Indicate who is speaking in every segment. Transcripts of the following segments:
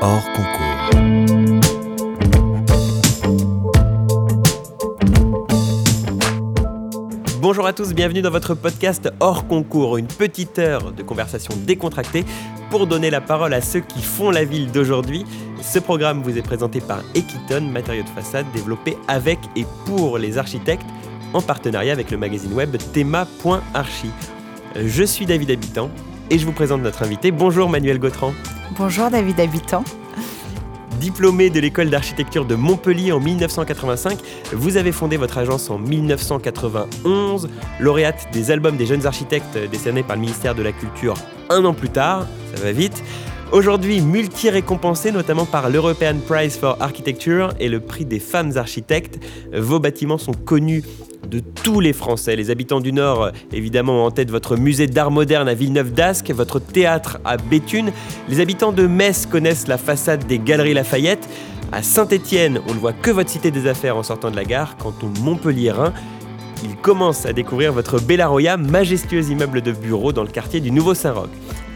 Speaker 1: hors concours.
Speaker 2: Bonjour à tous, bienvenue dans votre podcast hors concours, une petite heure de conversation décontractée pour donner la parole à ceux qui font la ville d'aujourd'hui. Ce programme vous est présenté par Equiton, matériaux de façade développés avec et pour les architectes en partenariat avec le magazine web thema.archi. Je suis David Habitant et je vous présente notre invité. Bonjour Manuel Gautran.
Speaker 3: Bonjour David Habitant.
Speaker 2: Diplômé de l'école d'architecture de Montpellier en 1985, vous avez fondé votre agence en 1991, lauréate des albums des jeunes architectes décernés par le ministère de la Culture un an plus tard, ça va vite. Aujourd'hui multi-récompensé notamment par l'European Prize for Architecture et le prix des femmes architectes, vos bâtiments sont connus de tous les Français. Les habitants du Nord, évidemment, ont en tête votre musée d'art moderne à Villeneuve-d'Ascq, votre théâtre à Béthune. Les habitants de Metz connaissent la façade des Galeries Lafayette. À Saint-Étienne, on ne voit que votre cité des affaires en sortant de la gare. Quant au Montpellierin, il commence à découvrir votre Bellaroya, majestueux immeuble de bureau dans le quartier du Nouveau Saint-Roch.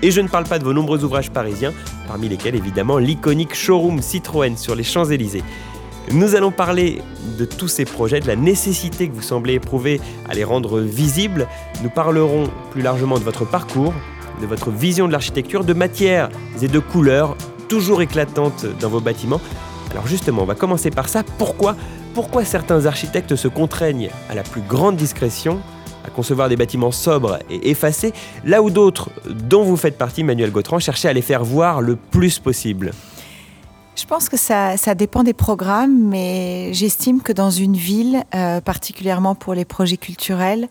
Speaker 2: Et je ne parle pas de vos nombreux ouvrages parisiens, parmi lesquels évidemment l'iconique showroom Citroën sur les Champs-Élysées. Nous allons parler de tous ces projets, de la nécessité que vous semblez éprouver à les rendre visibles. Nous parlerons plus largement de votre parcours, de votre vision de l'architecture, de matières et de couleurs toujours éclatantes dans vos bâtiments. Alors justement, on va commencer par ça. Pourquoi, pourquoi certains architectes se contraignent à la plus grande discrétion à concevoir des bâtiments sobres et effacés, là où d'autres, dont vous faites partie, Manuel Gautran, cherchaient à les faire voir le plus possible?
Speaker 3: Je pense que ça, dépend des programmes, mais j'estime que dans une ville, euh, particulièrement pour les projets culturels,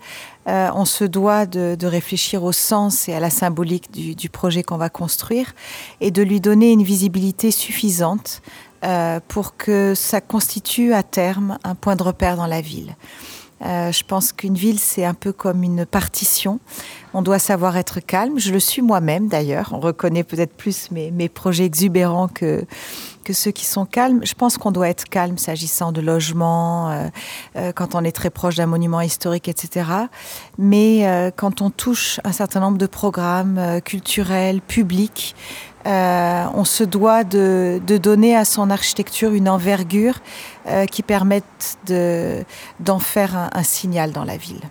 Speaker 3: euh, on se doit de, réfléchir au sens et à la symbolique du, projet qu'on va construire et de lui donner une visibilité suffisante euh, pour que ça constitue à terme un point de repère dans la ville. Euh, je pense qu'une ville, c'est un peu comme une partition. On doit savoir être calme. Je le suis moi-même d'ailleurs. On reconnaît peut-être plus mes, mes, projets exubérants que, que ceux qui sont calmes. Je pense qu'on doit être calme s'agissant de logement, euh, euh, quand on est très proche d'un monument historique, etc. Mais quand on touche un certain nombre de programmes culturels, publics, euh, on se doit de, donner à son architecture une envergure euh, qui permette d'en faire un, signal dans la ville.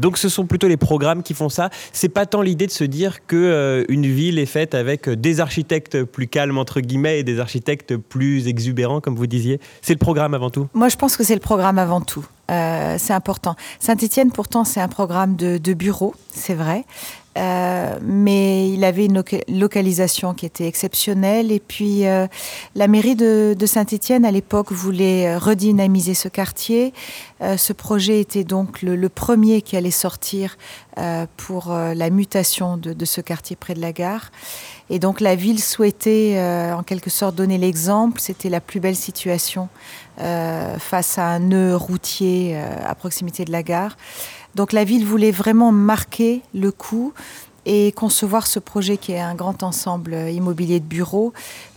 Speaker 2: Donc ce sont plutôt les programmes qui font ça. C'est pas tant l'idée de se dire que euh, une ville est faite avec des architectes plus calmes entre guillemets et des architectes plus exubérants comme vous disiez. C'est le programme avant tout?
Speaker 3: Moi je pense que c'est le programme avant tout. c'est important. Saint-Étienne, pourtant, c'est un programme de, de bureau, c'est vrai. Euh, mais il avait une localisation qui était exceptionnelle. Et puis, euh, la mairie de, Saint-Étienne, à l'époque, voulait euh, redynamiser ce quartier. ce projet était donc le, premier qui allait sortir pour la mutation de, de, ce quartier près de la gare. Et donc, la ville souhaitait, en quelque sorte, donner l'exemple. C'était la plus belle situation face à un nœud routier à proximité de la gare. Donc la ville voulait vraiment marquer le coup et concevoir ce projet qui est un grand ensemble immobilier de bureaux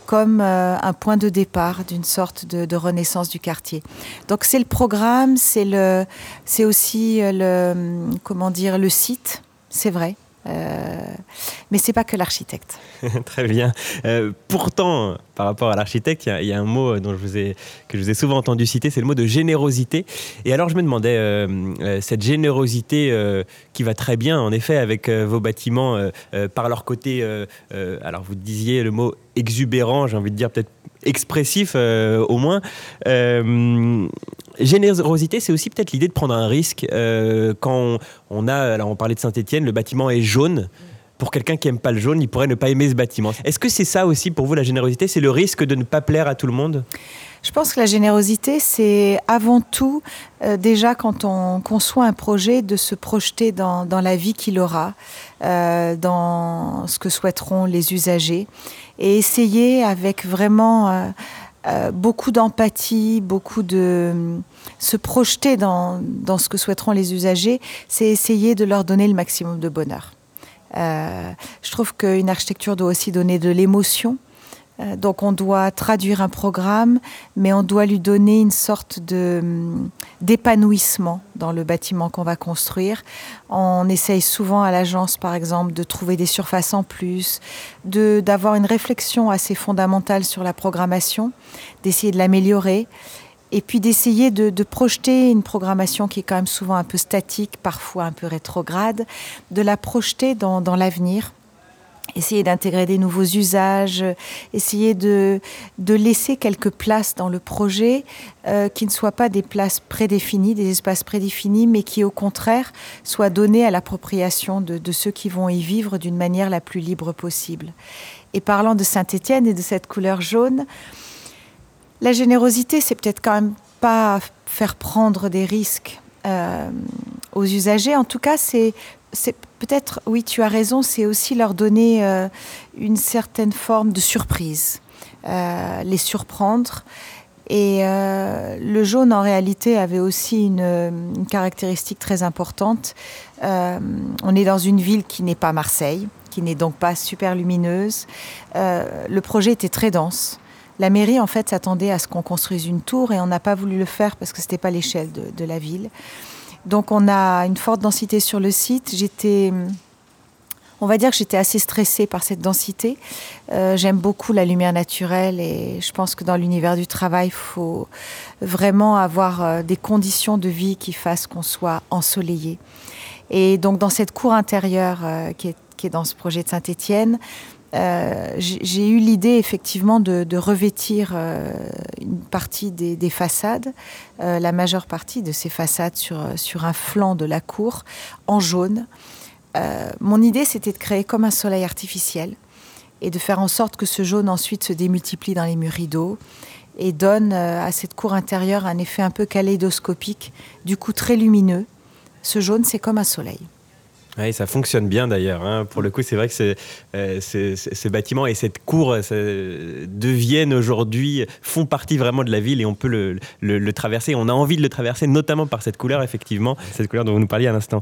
Speaker 3: comme euh, un point de départ d'une sorte de, renaissance du quartier. Donc c'est le programme, c'est aussi euh, le, comment dire, le site, c'est vrai. Euh, mais c'est pas que l'architecte.
Speaker 2: Très bien. Euh, pourtant, par rapport à l'architecte, il y, a un mot dont vous ai, que je vous ai souvent entendu citer, c'est le mot de générosité. Et alors je me demandais, euh, cette générosité qui va très bien, en effet, avec vos bâtiments par leur côté, alors vous disiez le mot exubérant, j'ai envie de dire peut-être expressif au moins. Générosité, c'est aussi peut-être l'idée de prendre un risque. Euh, quand on, a, alors on parlait de Saint-Etienne, le bâtiment est jaune. Pour quelqu'un qui aime pas le jaune, il pourrait ne pas aimer ce bâtiment. Est-ce que c'est ça aussi pour vous la générosité? C'est le risque de ne pas plaire à tout le monde?
Speaker 3: Je pense que la générosité, c'est avant tout, euh, déjà quand on conçoit un projet, de se projeter dans, la vie qu'il aura, euh, dans ce que souhaiteront les usagers, et essayer avec vraiment beaucoup d'empathie, beaucoup de se projeter dans, dans, ce que souhaiteront les usagers, c'est essayer de leur donner le maximum de bonheur. Euh, je trouve qu'une architecture doit aussi donner de l'émotion. Euh, donc on doit traduire un programme, mais on doit lui donner une sorte de hum, d'épanouissement dans le bâtiment qu'on va construire. On essaye souvent à l'agence, par exemple, de trouver des surfaces en plus, de d'avoir une réflexion assez fondamentale sur la programmation, d'essayer de l'améliorer. Et puis d'essayer de, projeter une programmation qui est quand même souvent un peu statique, parfois un peu rétrograde, de la projeter dans l'avenir essayer d'intégrer des nouveaux usages, essayer de, de, laisser quelques places dans le projet euh, qui ne soient pas des places prédéfinies, des espaces prédéfinis, mais qui au contraire soient donnés à l'appropriation de, ceux qui vont y vivre d'une manière la plus libre possible. Et parlant de Saint-Étienne et de cette couleur jaune, la générosité, c'est peut-être quand même pas faire prendre des risques euh, aux usagers. En tout cas, c'est peut-être, oui, tu as raison, c'est aussi leur donner euh, une certaine forme de surprise, euh, les surprendre. Et euh, le jaune, en réalité, avait aussi une, caractéristique très importante. On est dans une ville qui n'est pas Marseille, qui n'est donc pas super lumineuse. Le projet était très dense. La mairie, en fait, s'attendait à ce qu'on construise une tour et on n'a pas voulu le faire parce que ce n'était pas l'échelle de la ville. Donc on a une forte densité sur le site. J'étais, on va dire que j'étais assez stressée par cette densité. Euh, J'aime beaucoup la lumière naturelle et je pense que dans l'univers du travail, il faut vraiment avoir euh, des conditions de vie qui fassent qu'on soit ensoleillé. Et donc dans cette cour intérieure euh, qui, est, qui est dans ce projet de Saint-Étienne, euh, j'ai eu l'idée effectivement de, revêtir euh, une partie des, des façades, euh, la majeure partie de ces façades sur, sur un flanc de la cour en jaune. Mon idée c'était de créer comme un soleil artificiel et de faire en sorte que ce jaune ensuite se démultiplie dans les murs rideaux et donne à cette cour intérieure un effet un peu kaléidoscopique, du coup très lumineux. Ce jaune c'est comme un soleil.
Speaker 2: Oui, ça fonctionne bien d'ailleurs. Hein. Pour le coup, c'est vrai que euh, ce bâtiment et cette cour deviennent aujourd'hui, font partie vraiment de la ville et on peut le, traverser. On a envie de le traverser, notamment par cette couleur, effectivement, cette couleur dont vous nous parliez à l'instant.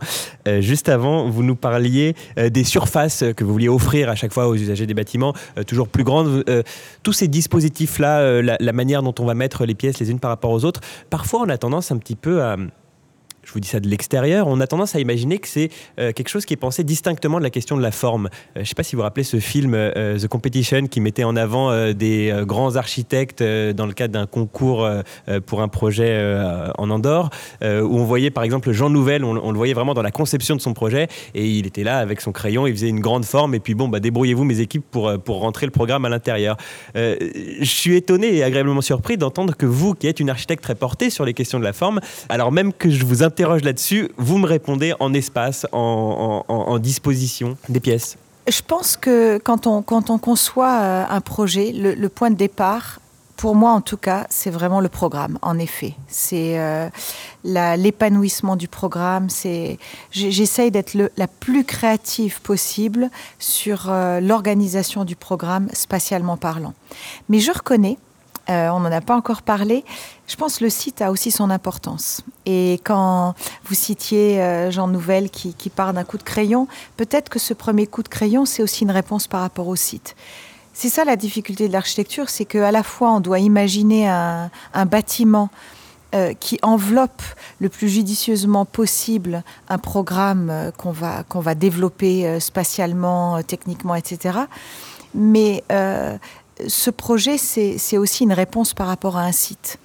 Speaker 2: Euh, juste avant, vous nous parliez euh, des surfaces que vous vouliez offrir à chaque fois aux usagers des bâtiments, euh, toujours plus grandes. Euh, tous ces dispositifs-là, euh, la manière dont on va mettre les pièces les unes par rapport aux autres, parfois on a tendance un petit peu à je vous dis ça de l'extérieur, on a tendance à imaginer que c'est euh, quelque chose qui est pensé distinctement de la question de la forme. Euh, je ne sais pas si vous vous rappelez ce film euh, The Competition qui mettait en avant des grands architectes dans le cadre d'un concours pour un projet en Andorre, où on voyait par exemple Jean Nouvel, on, le voyait vraiment dans la conception de son projet, et il était là avec son crayon, il faisait une grande forme, et puis bon, bah, débrouillez-vous mes équipes pour, pour rentrer le programme à l'intérieur. Je suis étonné et agréablement surpris d'entendre que vous, qui êtes une architecte très portée sur les questions de la forme, alors même que je vous interroge là-dessus, vous me répondez en espace, en, disposition des pièces.
Speaker 3: Je pense que quand on, quand on conçoit euh, un projet, le, le point de départ, pour moi en tout cas, c'est vraiment le programme, en effet. C'est euh, l'épanouissement du programme. J'essaye d'être la plus créative possible sur euh, l'organisation du programme spatialement parlant. Mais je reconnais euh, on n'en a pas encore parlé. Je pense que le site a aussi son importance. Et quand vous citiez euh, Jean Nouvel qui, qui part d'un coup de crayon, peut-être que ce premier coup de crayon, c'est aussi une réponse par rapport au site. C'est ça la difficulté de l'architecture, c'est qu'à la fois on doit imaginer un, bâtiment euh, qui enveloppe le plus judicieusement possible un programme qu'on va, va développer spatialement, techniquement, etc. Mais ce projet, c'est aussi une réponse par rapport à un site.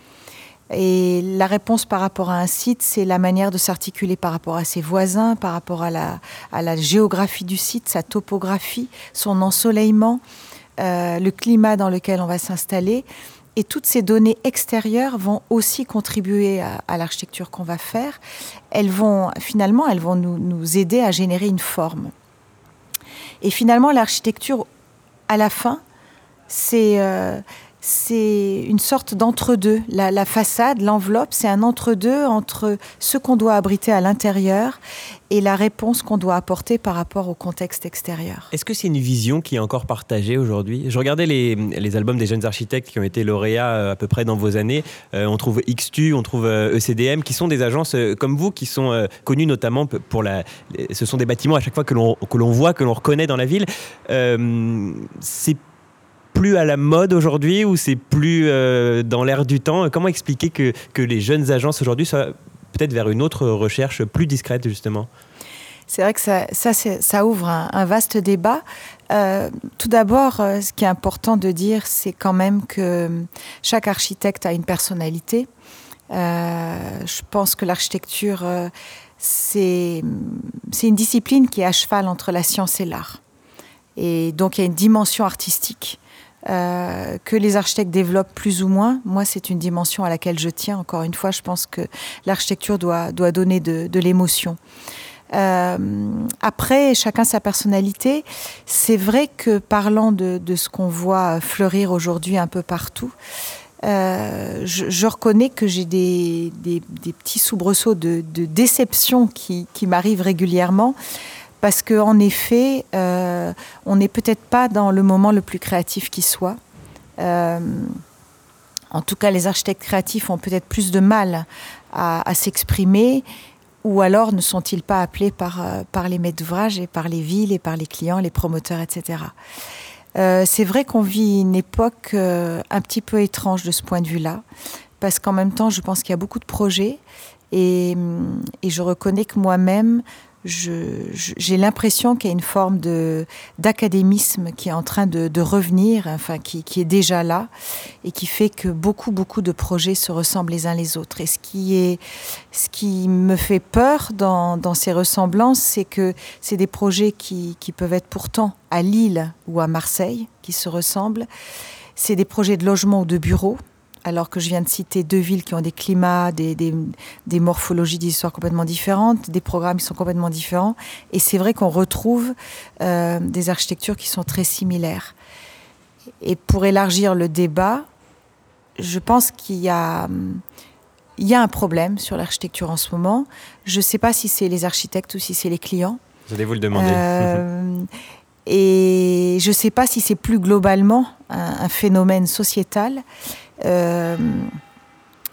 Speaker 3: Et la réponse par rapport à un site, c'est la manière de s'articuler par rapport à ses voisins, par rapport à la, géographie du site, sa topographie, son ensoleillement, euh, le climat dans lequel on va s'installer. Et toutes ces données extérieures vont aussi contribuer à, l'architecture qu'on va faire. Elles vont, finalement, elles vont nous aider à générer une forme. Et finalement, l'architecture, à la fin, c'est euh, une sorte d'entre-deux. La, façade, l'enveloppe, c'est un entre-deux entre ce qu'on doit abriter à l'intérieur et la réponse qu'on doit apporter par rapport au contexte extérieur.
Speaker 2: Est-ce que c'est une vision qui est encore partagée aujourd'hui? Je regardais les, les, albums des jeunes architectes qui ont été lauréats euh, à peu près dans vos années. Euh, on trouve XTU, on trouve euh, ECDM, qui sont des agences comme vous, qui sont connues notamment pour la... Ce sont des bâtiments à chaque fois que l'on voit, que l'on reconnaît dans la ville. Euh, c'est plus à la mode aujourd'hui ou c'est plus dans l'air du temps? Comment expliquer que, que les jeunes agences aujourd'hui soient peut-être vers une autre recherche plus discrète justement?
Speaker 3: C'est vrai que ça, ça, ouvre un, vaste débat. Euh, tout d'abord, euh, ce qui est important de dire, c'est quand même que chaque architecte a une personnalité. Euh, je pense que l'architecture, c'est une discipline qui est à cheval entre la science et l'art. Et donc, il y a une dimension artistique. Que les architectes développent plus ou moins. Moi, c'est une dimension à laquelle je tiens. Encore une fois, je pense que l'architecture doit, doit donner de, de l'émotion. Euh, après, chacun sa personnalité. C'est vrai que parlant de, ce qu'on voit fleurir aujourd'hui un peu partout, euh, je, reconnais que j'ai des, petits soubresauts de, déception qui, m'arrivent régulièrement. Parce qu'en effet, euh, on n'est peut-être pas dans le moment le plus créatif qui soit. en tout cas, les architectes créatifs ont peut-être plus de mal à s'exprimer ou alors ne sont-ils pas appelés par, euh, par les maîtres d'ouvrage et par les villes et par les clients, les promoteurs, etc. Euh, c'est vrai qu'on vit une époque euh, un petit peu étrange de ce point de vue-là, parce qu'en même temps, je pense qu'il y a beaucoup de projets et, et je reconnais que moi-même, j'ai l'impression qu'il y a une forme d'académisme qui est en train de, revenir, enfin qui, est déjà là, et qui fait que beaucoup, beaucoup de projets se ressemblent les uns les autres. Et ce qui, est, ce qui me fait peur dans, ces ressemblances, c'est que c'est des projets qui, qui peuvent être pourtant à Lille ou à Marseille, qui se ressemblent. C'est des projets de logement ou de bureaux alors que je viens de citer deux villes qui ont des climats, des, morphologies, des histoires complètement différentes, des programmes qui sont complètement différents. Et c'est vrai qu'on retrouve euh, des architectures qui sont très similaires. Et pour élargir le débat, je pense qu'il y a, il y a un problème sur l'architecture en ce moment. Je ne sais pas si c'est les architectes ou si c'est les clients.
Speaker 2: Vous allez vous le demander. Euh,
Speaker 3: et je ne sais pas si c'est plus globalement un phénomène sociétal. Euh,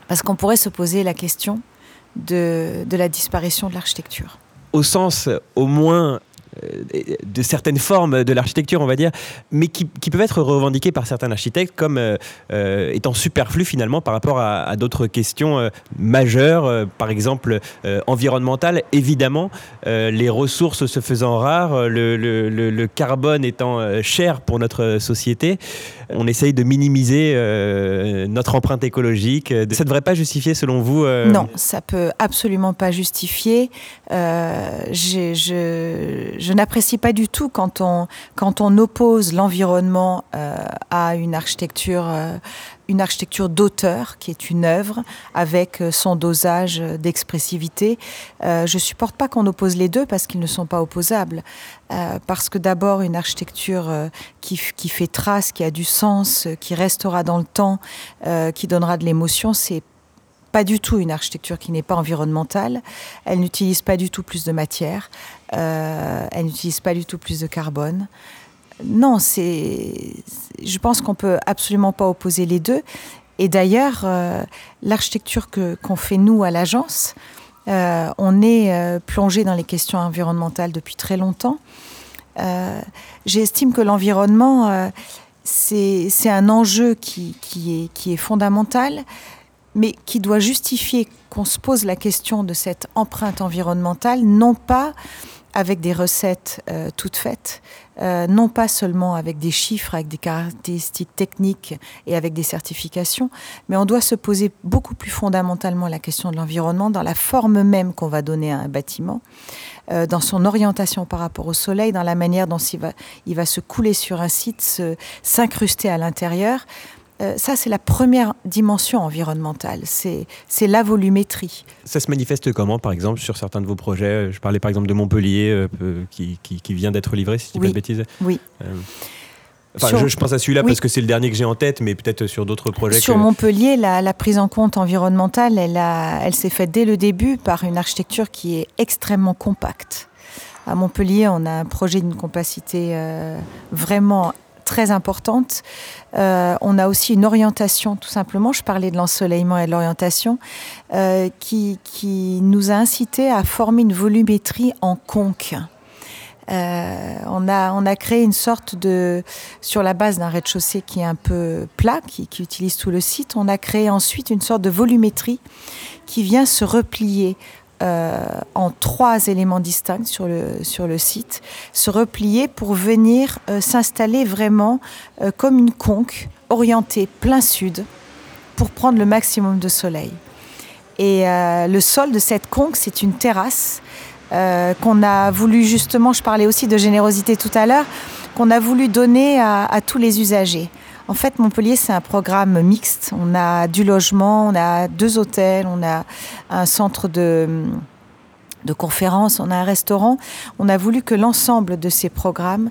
Speaker 3: parce qu'on pourrait se poser la question de, la disparition de l'architecture.
Speaker 2: Au sens au moins de certaines formes de l'architecture, on va dire, mais qui, peuvent être revendiquées par certains architectes comme euh, euh, étant superflues finalement par rapport à, d'autres questions majeures, par exemple environnementales. Évidemment, les ressources se faisant rares, le, carbone étant cher pour notre société, on essaye de minimiser notre empreinte écologique. Ça ne devrait pas justifier, selon vous
Speaker 3: Non, ça peut absolument pas justifier. Je n'apprécie pas du tout quand on, quand on oppose l'environnement euh, à une architecture, euh, une architecture d'auteur, qui est une œuvre, avec euh, son dosage d'expressivité. je supporte pas qu'on oppose les deux parce qu'ils ne sont pas opposables. parce que d'abord, une architecture qui, qui, fait trace, qui a du sens, qui restera dans le temps, qui donnera de l'émotion, c'est pas du tout une architecture qui n'est pas environnementale. Elle n'utilise pas du tout plus de matière. Euh, elle n'utilise pas du tout plus de carbone. Non, c'est. Je pense qu'on peut absolument pas opposer les deux. Et d'ailleurs, euh, l'architecture que qu'on fait nous à l'agence, euh, on est plongé dans les questions environnementales depuis très longtemps. J'estime que l'environnement, c'est un enjeu qui, est fondamental mais qui doit justifier qu'on se pose la question de cette empreinte environnementale, non pas avec des recettes euh, toutes faites, euh, non pas seulement avec des chiffres, avec des caractéristiques techniques et avec des certifications, mais on doit se poser beaucoup plus fondamentalement la question de l'environnement dans la forme même qu'on va donner à un bâtiment, euh, dans son orientation par rapport au soleil, dans la manière dont il va, il va se couler sur un site, s'incruster à l'intérieur. Euh, ça, c'est la première dimension environnementale, c'est la volumétrie.
Speaker 2: Ça se manifeste comment, par exemple, sur certains de vos projets? Je parlais par exemple de Montpellier, euh, qui, vient d'être livré, si je ne dis pas de bêtises.
Speaker 3: Oui.
Speaker 2: Euh, enfin, je, pense à celui-là parce que c'est le dernier que j'ai en tête, mais peut-être sur d'autres projets.
Speaker 3: Sur Montpellier, la, prise en compte environnementale, elle, elle s'est faite dès le début par une architecture qui est extrêmement compacte. À Montpellier, on a un projet d'une compacité vraiment très importante. Euh, on a aussi une orientation, tout simplement. Je parlais de l'ensoleillement et de l'orientation, euh, qui, qui, nous a incité à former une volumétrie en conque. Euh, on, a, on a créé une sorte de, sur la base d'un rez-de-chaussée qui est un peu plat, qui, qui, utilise tout le site, on a créé ensuite une sorte de volumétrie qui vient se replier en trois éléments distincts sur le, sur le site, se replier pour venir euh, s'installer vraiment euh, comme une conque orientée plein sud pour prendre le maximum de soleil. Et euh, le sol de cette conque, c'est une terrasse euh, qu'on a voulu justement, je parlais aussi de générosité tout à l'heure, qu'on a voulu donner à, tous les usagers. En fait, Montpellier, c'est un programme mixte. On a du logement, on a deux hôtels, on a un centre de de conférences, on a un restaurant. On a voulu que l'ensemble de ces programmes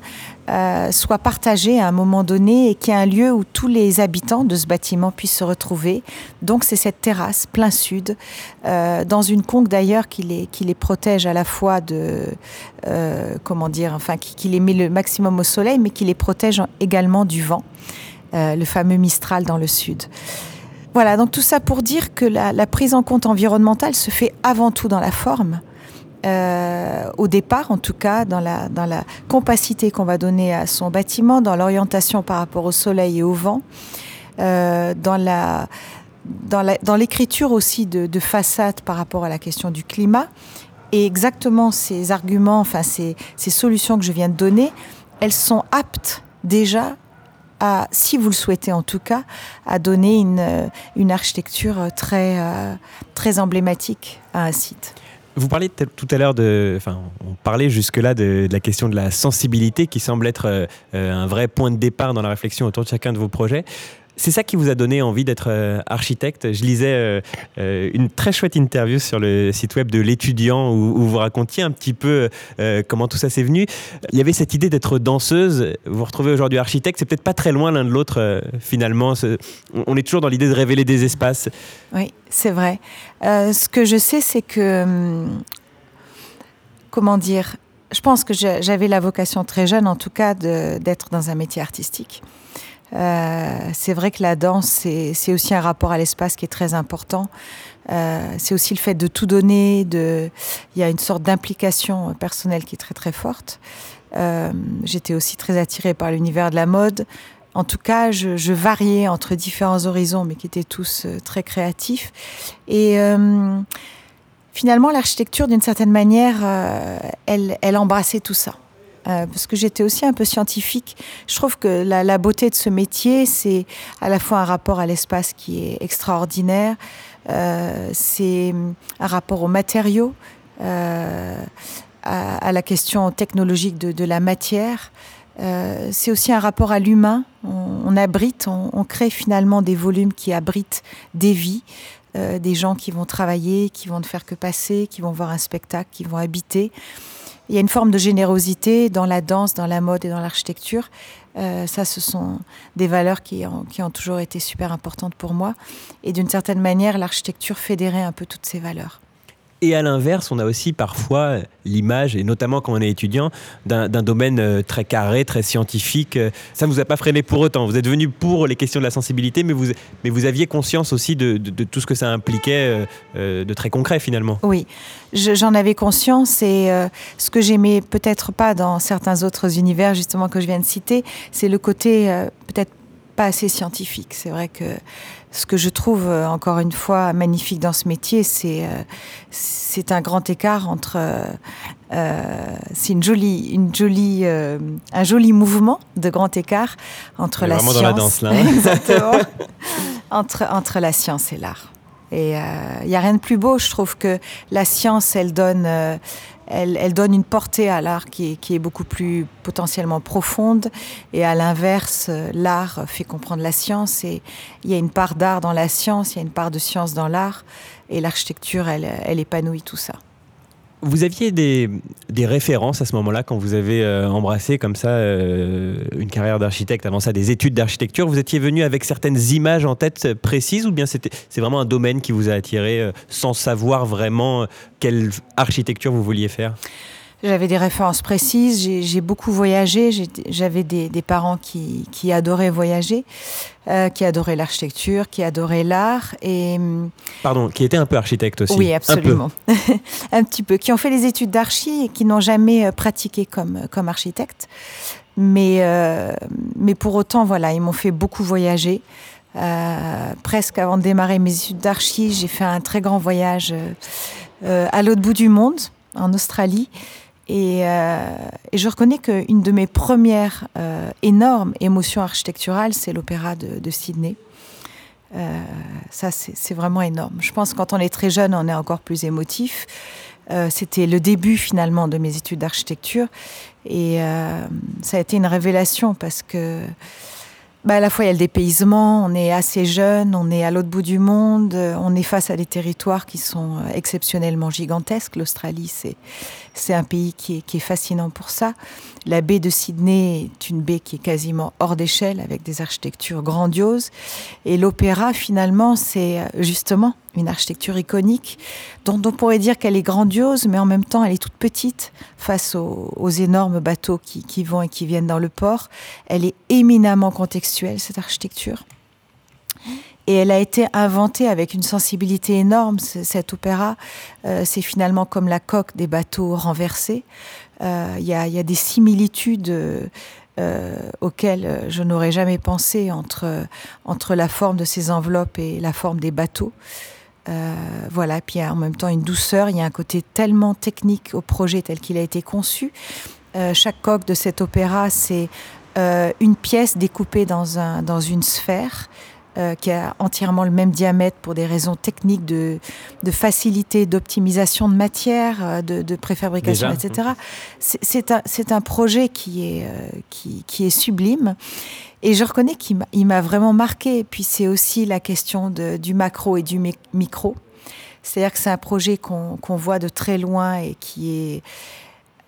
Speaker 3: euh, soient partagés à un moment donné et qu'il y ait un lieu où tous les habitants de ce bâtiment puissent se retrouver. Donc c'est cette terrasse plein sud, euh, dans une conque d'ailleurs qui les, qui les protège à la fois de, euh, comment dire, enfin qui, qui les met le maximum au soleil, mais qui les protège également du vent, euh, le fameux Mistral dans le sud. Voilà, donc tout ça pour dire que la, la prise en compte environnementale se fait avant tout dans la forme euh, au départ, en tout cas, dans la, dans la compacité qu'on va donner à son bâtiment, dans l'orientation par rapport au soleil et au vent, euh, dans la dans l'écriture dans aussi de, de façade par rapport à la question du climat. Et exactement ces arguments, enfin ces, ces solutions que je viens de donner, elles sont aptes déjà si vous le souhaitez en tout cas, à donner une, une architecture très, euh, très emblématique à un site.
Speaker 2: Vous parliez tout à l'heure de, enfin, on parlait jusque-là de, la question de la sensibilité qui semble être euh, un vrai point de départ dans la réflexion autour de chacun de vos projets. C'est ça qui vous a donné envie d'être euh, architecte? Je lisais euh, euh, une très chouette interview sur le site web de l'étudiant où, vous racontiez un petit peu comment tout ça s'est venu. Il y avait cette idée d'être danseuse. Vous vous retrouvez aujourd'hui architecte. C'est peut-être pas très loin l'un de l'autre finalement. On est toujours dans l'idée de révéler des espaces.
Speaker 3: Oui, c'est vrai. Ce que je sais, c'est que hum, comment dire. Je pense que j'avais la vocation très jeune, en tout cas, d'être dans un métier artistique. Euh, c'est vrai que la danse, c'est aussi un rapport à l'espace qui est très important. Euh, c'est aussi le fait de tout donner. De... Il y a une sorte d'implication personnelle qui est très très forte. Euh, J'étais aussi très attirée par l'univers de la mode. En tout cas, je, je, variais entre différents horizons, mais qui étaient tous euh, très créatifs. Et euh, finalement, l'architecture, d'une certaine manière, elle, elle embrassait tout ça euh, parce que j'étais aussi un peu scientifique. Je trouve que la, beauté de ce métier, c'est à la fois un rapport à l'espace qui est extraordinaire, euh, c'est un rapport aux matériaux, euh, à, la question technologique de, la matière. C'est aussi un rapport à l'humain. On, abrite, on, crée finalement des volumes qui abritent des vies, des gens qui vont travailler, qui vont ne faire que passer, qui vont voir un spectacle, qui vont habiter. Il y a une forme de générosité dans la danse, dans la mode et dans l'architecture. Euh, ça, ce sont des valeurs qui ont, qui ont toujours été super importantes pour moi. Et d'une certaine manière, l'architecture fédérait un peu toutes ces valeurs.
Speaker 2: Et à l'inverse, on a aussi parfois l'image, et notamment quand on est étudiant, d'un domaine euh, très carré, très scientifique. Ça ne vous a pas freiné pour autant. Vous êtes venu pour les questions de la sensibilité, mais vous, mais vous aviez conscience aussi de, tout ce que ça impliquait euh, de très concret finalement.
Speaker 3: Oui, j'en avais conscience et euh, ce que j'aimais peut-être pas dans certains autres univers, justement, que je viens de citer, c'est le côté euh, peut-être pas assez scientifique. C'est vrai que ce que je trouve euh, encore une fois magnifique dans ce métier, c'est euh, c'est un grand écart entre euh, c'est une jolie une jolie un joli mouvement de grand écart entre la science
Speaker 2: la danse, là.
Speaker 3: exactement entre entre la science et l'art. Et il n'y a rien de plus beau, je trouve que la science, elle donne, elle, elle donne une portée à l'art qui, qui est beaucoup plus potentiellement profonde. Et à l'inverse, l'art fait comprendre la science. Et il y a une part d'art dans la science, il y a une part de science dans l'art. Et l'architecture, elle, elle épanouit tout ça.
Speaker 2: Vous aviez des, références à ce moment-là quand vous avez euh, embrassé comme ça euh, une carrière d'architecte, avant ça des études d'architecture? Vous étiez venu avec certaines images en tête précises ou bien c'est vraiment un domaine qui vous a attiré euh, sans savoir vraiment quelle architecture vous vouliez faire?
Speaker 3: J'avais des références précises, j'ai beaucoup voyagé, j'avais des, parents qui, adoraient voyager, euh, qui adoraient l'architecture, qui adoraient l'art. et
Speaker 2: Pardon, qui étaient un peu architectes aussi
Speaker 3: Oui, absolument. Un, petit peu. Qui ont fait les études d'archi et qui n'ont jamais euh, pratiqué comme, comme architecte. Mais, euh, mais pour autant, voilà, ils m'ont fait beaucoup voyager. presque avant de démarrer mes études d'archi, j'ai fait un très grand voyage à l'autre bout du monde, en Australie. Euh, et, je reconnais qu'une de mes premières euh, énormes émotions architecturales, c'est l'opéra de, Sydney. Euh, ça, c'est vraiment énorme. Je pense que quand on est très jeune, on est encore plus émotif. C'était le début finalement de mes études d'architecture. Et ça a été une révélation parce que bah, à la fois il y a le dépaysement, on est assez jeune, on est à l'autre bout du monde, on est face à des territoires qui sont exceptionnellement gigantesques. L'Australie, c'est c'est un pays qui est, qui est, fascinant pour ça. La baie de Sydney est une baie qui est quasiment hors d'échelle, avec des architectures grandioses. Et l'opéra, finalement, c'est euh, justement une architecture iconique dont on pourrait dire qu'elle est grandiose, mais en même temps, elle est toute petite face aux, aux énormes bateaux qui, qui vont et qui viennent dans le port. Elle est éminemment contextuelle, cette architecture. Et elle a été inventée avec une sensibilité énorme, cet opéra. Euh, c'est finalement comme la coque des bateaux renversés. Euh, il y, a, des similitudes euh, auxquelles je n'aurais jamais pensé entre, entre la forme de ces enveloppes et la forme des bateaux. voilà, puis il y a en même temps une douceur, il y a un côté tellement technique au projet tel qu'il a été conçu. chaque coque de cet opéra, c'est une pièce découpée dans, un, dans une sphère euh, qui a entièrement le même diamètre pour des raisons techniques de, de facilité, d'optimisation de matière, euh, de, de préfabrication, etc. C'est un, un, projet qui est, euh, qui, qui, est sublime. Et je reconnais qu'il m'a vraiment marqué. Et puis c'est aussi la question de, du macro et du micro. C'est-à-dire que c'est un projet qu'on voit de très loin et qui est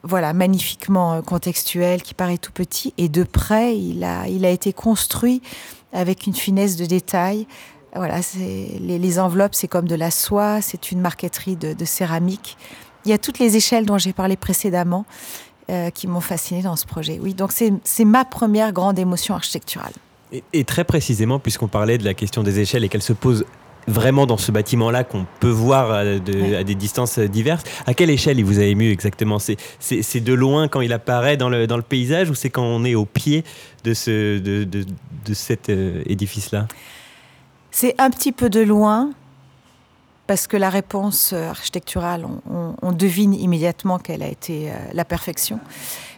Speaker 3: voilà, magnifiquement contextuel, qui paraît tout petit. Et de près, il a, il a été construit avec une finesse de détail. Voilà, les, les, enveloppes, c'est comme de la soie, c'est une marqueterie de, céramique. Il y a toutes les échelles dont j'ai parlé précédemment euh, qui m'ont fasciné dans ce projet. Oui, donc c'est ma première grande émotion architecturale.
Speaker 2: Et, et très précisément, puisqu'on parlait de la question des échelles et qu'elle se pose vraiment dans ce bâtiment-là qu'on peut voir à, des distances diverses. À quelle échelle il vous a ému exactement? C'est de loin quand il apparaît dans le, dans le paysage ou c'est quand on est au pied de, ce, de, de, de cet euh, édifice-là
Speaker 3: C'est un petit peu de loin parce que la réponse euh, architecturale, on, devine immédiatement qu'elle a été euh, la perfection.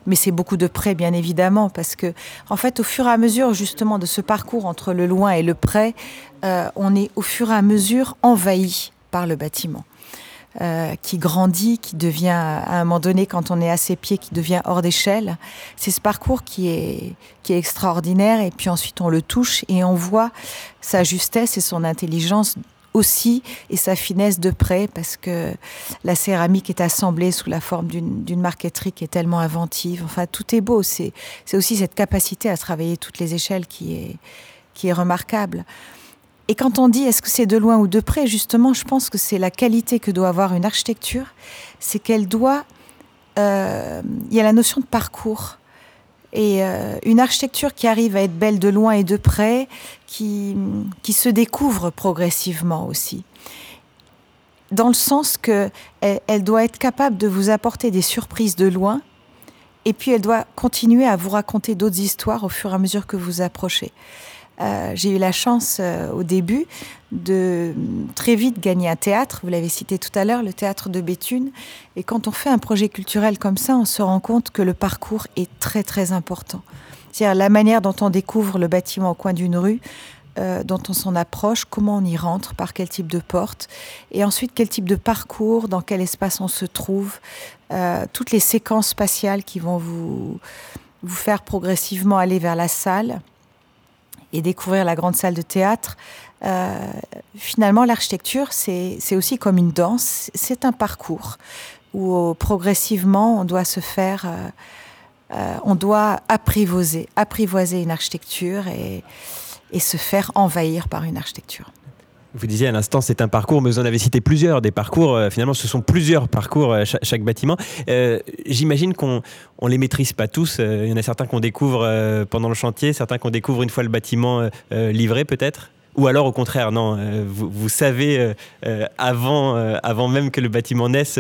Speaker 3: Mais c'est beaucoup de près, bien évidemment, parce que, en fait, au fur et à mesure, justement, de ce parcours entre le loin et le près, on est au fur et à mesure envahi par le bâtiment. Qui grandit, qui devient à un moment donné, quand on est à ses pieds, qui devient hors d'échelle. C'est ce parcours qui est, qui est extraordinaire. Et puis ensuite, on le touche et on voit sa justesse et son intelligence aussi et sa finesse de près parce que la céramique est assemblée sous la forme d'une marqueterie qui est tellement inventive. Enfin, tout est beau. C'est aussi cette capacité à travailler toutes les échelles qui est, qui est remarquable. Et quand on dit est-ce que c'est de loin ou de près, justement, je pense que c'est la qualité que doit avoir une architecture, c'est qu'elle doit... Euh, il y a la notion de parcours. Et euh, une architecture qui arrive à être belle de loin et de près, qui, qui se découvre progressivement aussi. Dans le sens que elle, doit être capable de vous apporter des surprises de loin, et puis elle doit continuer à vous raconter d'autres histoires au fur et à mesure que vous approchez. Euh, j'ai eu la chance euh, au début de très vite gagner un théâtre. Vous l'avez cité tout à l'heure, le théâtre de Béthune. Et quand on fait un projet culturel comme ça, on se rend compte que le parcours est très très important. C'est-à-dire la manière dont on découvre le bâtiment au coin d'une rue, euh, dont on s'en approche, comment on y rentre, par quel type de porte, et ensuite quel type de parcours, dans quel espace on se trouve, toutes les séquences spatiales qui vont vous, vous faire progressivement aller vers la salle et découvrir la grande salle de théâtre. Euh, finalement, l'architecture, c'est aussi comme une danse, c'est un parcours où progressivement on doit se faire, euh, euh, on doit apprivoiser, apprivoiser une architecture et, et se faire envahir par une architecture.
Speaker 2: Vous disiez à l'instant, c'est un parcours, mais vous en avez cité plusieurs, des parcours. Euh, finalement, ce sont plusieurs parcours, euh, chaque, bâtiment. Euh, j'imagine qu'on ne les maîtrise pas tous. Il y en a certains qu'on découvre pendant le chantier, certains qu'on découvre une fois le bâtiment livré, peut-être? Ou alors au contraire, non, vous, savez avant, avant même que le bâtiment naisse,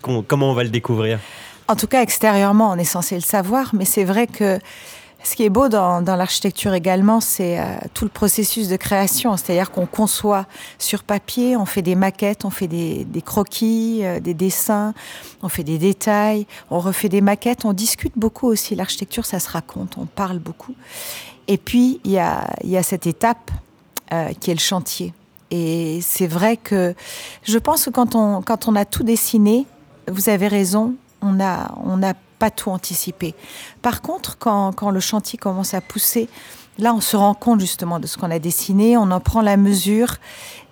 Speaker 2: comment on va le découvrir?
Speaker 3: En tout cas, extérieurement, on est censé le savoir, mais c'est vrai que ce qui est beau dans, l'architecture également, c'est euh, tout le processus de création. C'est-à-dire qu'on conçoit sur papier, on fait des maquettes, on fait des, croquis, euh, des dessins, on fait des détails, on refait des maquettes, on discute beaucoup aussi. L'architecture, ça se raconte, on parle beaucoup. Et puis, il y a, cette étape euh, qui est le chantier. Et c'est vrai que je pense que quand on, a tout dessiné, vous avez raison, on a pas tout anticiper. Par contre, quand, quand, le chantier commence à pousser, là, on se rend compte justement de ce qu'on a dessiné, on en prend la mesure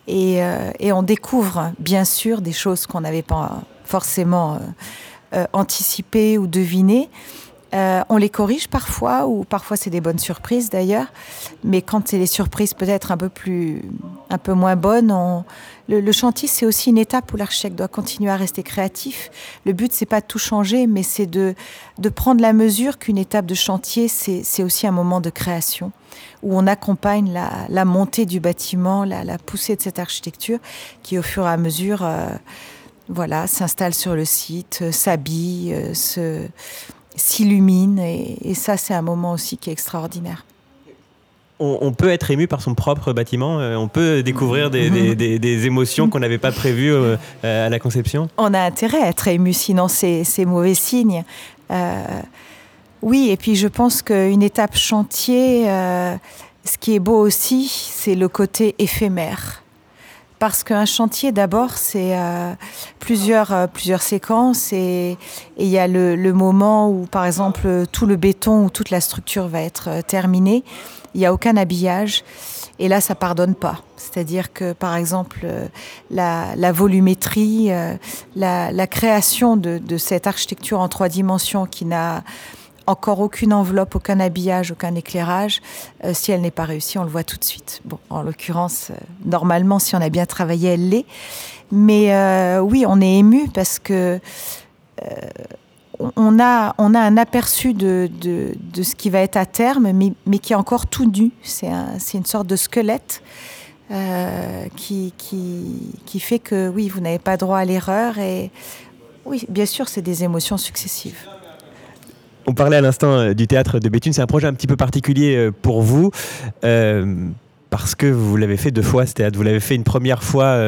Speaker 3: et, euh, et on découvre bien sûr des choses qu'on n'avait pas forcément euh, euh, anticipées ou devinées. Euh, on les corrige parfois, ou parfois c'est des bonnes surprises d'ailleurs. Mais quand c'est des surprises peut-être un peu plus, un peu moins bonnes, le, chantier c'est aussi une étape où l'architecte doit continuer à rester créatif. Le but c'est pas de tout changer, mais c'est de, de prendre la mesure qu'une étape de chantier c'est aussi un moment de création où on accompagne la, montée du bâtiment, la, poussée de cette architecture qui au fur et à mesure, euh, voilà, s'installe sur le site, euh, s'habille, se s'illumine. Et, ça, c'est un moment aussi qui est extraordinaire.
Speaker 2: On, peut être ému par son propre bâtiment, euh, on peut découvrir des, émotions qu'on n'avait pas prévues euh, à la conception.
Speaker 3: On a intérêt à être ému, sinon c'est mauvais signe. Euh, oui, et puis je pense qu'une étape chantier, ce qui est beau aussi, c'est le côté éphémère parce qu'un chantier, d'abord, c'est euh, plusieurs, euh, plusieurs séquences et il y a le, le, moment où, par exemple, tout le béton ou toute la structure va être euh, terminée. Il n'y a aucun habillage. Et là, ça pardonne pas. C'est-à-dire que, par exemple, la, la volumétrie, la, la, création de, de, cette architecture en trois dimensions qui n'a encore aucune enveloppe, aucun habillage, aucun éclairage. Euh, si elle n'est pas réussie, on le voit tout de suite. Bon, en l'occurrence, euh, normalement, si on a bien travaillé, elle l'est. Mais euh, oui, on est ému parce que on a, on a un aperçu de, de, ce qui va être à terme, mais, mais qui est encore tout nu. C'est un, une sorte de squelette. qui, qui, qui, fait que oui, vous n'avez pas droit à l'erreur et oui, bien sûr, c'est des émotions successives.
Speaker 2: On parlait à l'instant euh, du théâtre de Béthune. C'est un projet un petit peu particulier euh, pour vous. Euh, parce que vous l'avez fait deux fois ce théâtre. Vous l'avez fait une première fois,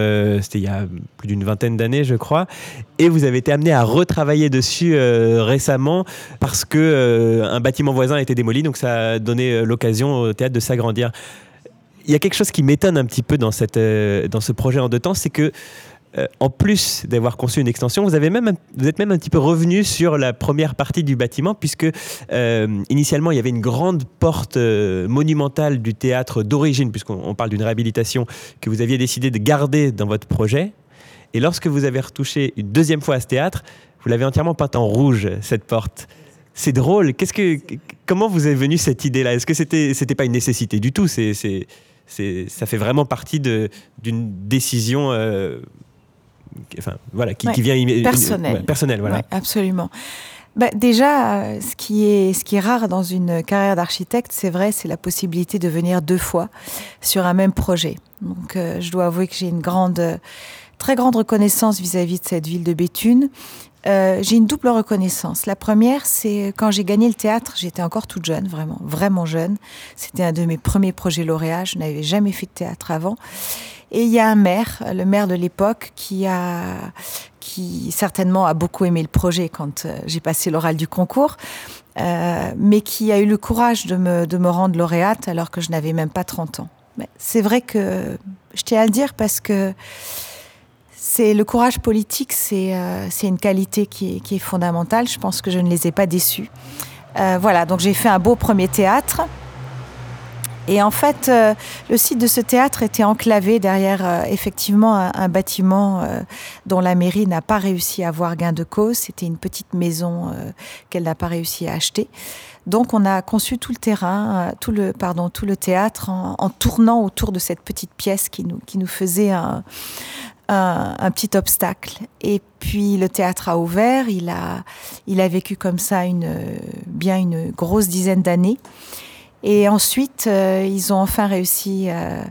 Speaker 2: c'était il y a plus d'une vingtaine d'années, je crois, et vous avez été amené à retravailler dessus récemment parce que un bâtiment voisin a été démoli, donc ça a donné l'occasion au théâtre de s'agrandir. Il y a quelque chose qui m'étonne un petit peu dans, ce projet en deux temps, c'est que euh, en plus d'avoir conçu une extension, vous, avez même, vous êtes même un petit peu revenu sur la première partie du bâtiment, puisque euh, initialement il y avait une grande porte euh, monumentale du théâtre d'origine, puisqu'on parle d'une réhabilitation que vous aviez décidé de garder dans votre projet. Et lorsque vous avez retouché une deuxième fois à ce théâtre, vous l'avez entièrement peinte en rouge, cette porte. C'est drôle. Comment vous est venue cette idée-là? Est-ce que c'était, c'était pas une nécessité du tout? Ça fait vraiment partie d'une décision enfin, voilà, qui, qui vient
Speaker 3: personnel.
Speaker 2: personnel, voilà.
Speaker 3: absolument. Bah, déjà, ce qui, est, ce qui est rare dans une carrière d'architecte, c'est vrai, c'est la possibilité de venir deux fois sur un même projet. Donc, euh, je dois avouer que j'ai une grande, très grande reconnaissance vis-à-vis de cette ville de Béthune. Euh, j'ai une double reconnaissance. La première, c'est quand j'ai gagné le théâtre, j'étais encore toute jeune, vraiment, vraiment jeune. C'était un de mes premiers projets lauréats. Je n'avais jamais fait de théâtre avant. Et il y a un maire, le maire de l'époque, qui a, qui certainement a beaucoup aimé le projet quand euh, j'ai passé l'oral du concours, euh, mais qui a eu le courage de me, de me rendre lauréate alors que je n'avais même pas 30 ans. C'est vrai que je tiens à le dire parce que c'est le courage politique, c'est euh, une qualité qui est, qui est, fondamentale. Je pense que je ne les ai pas déçus. Euh, voilà, donc j'ai fait un beau premier théâtre. Et en fait, euh, le site de ce théâtre était enclavé derrière euh, effectivement un, bâtiment euh, dont la mairie n'a pas réussi à avoir gain de cause. C'était une petite maison qu'elle n'a pas réussi à acheter. Donc on a conçu tout le terrain, tout le pardon, tout le théâtre en, en, tournant autour de cette petite pièce qui nous qui nous faisait un, un, un, petit obstacle. Et puis le théâtre a ouvert. Il a il a vécu comme ça une bien une grosse dizaine d'années. Et ensuite, euh, ils ont enfin réussi euh,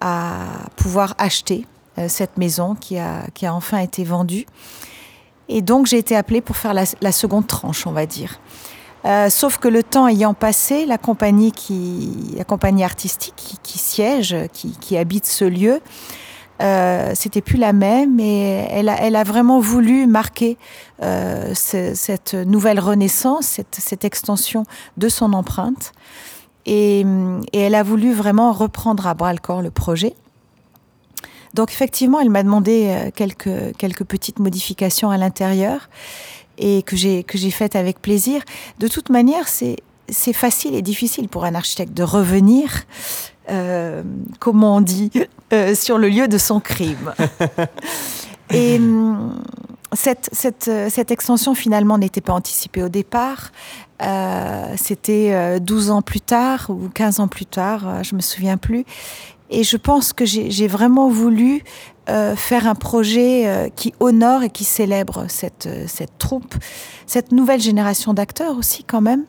Speaker 3: à pouvoir acheter euh, cette maison qui a, qui a enfin été vendue. Et donc, j'ai été appelée pour faire la, la seconde tranche, on va dire. Euh, sauf que le temps ayant passé, la compagnie, qui, la compagnie artistique qui, qui siège, qui, qui, habite ce lieu, euh, c'était plus la même et elle a, elle a vraiment voulu marquer euh, ce, cette nouvelle renaissance, cette, cette extension de son empreinte. Et, et, elle a voulu vraiment reprendre à bras le corps le projet. Donc effectivement, elle m'a demandé euh, quelques, quelques petites modifications à l'intérieur et que j'ai que j'ai faites avec plaisir. De toute manière, c'est c'est facile et difficile pour un architecte de revenir, euh, comment on dit, euh, sur le lieu de son crime. et cette, cette, cette extension finalement n'était pas anticipée au départ. Euh, C'était 12 euh, ans plus tard ou 15 ans plus tard, euh, je me souviens plus. Et je pense que j'ai vraiment voulu euh, faire un projet euh, qui honore et qui célèbre cette, euh, cette troupe, cette nouvelle génération d'acteurs aussi quand même,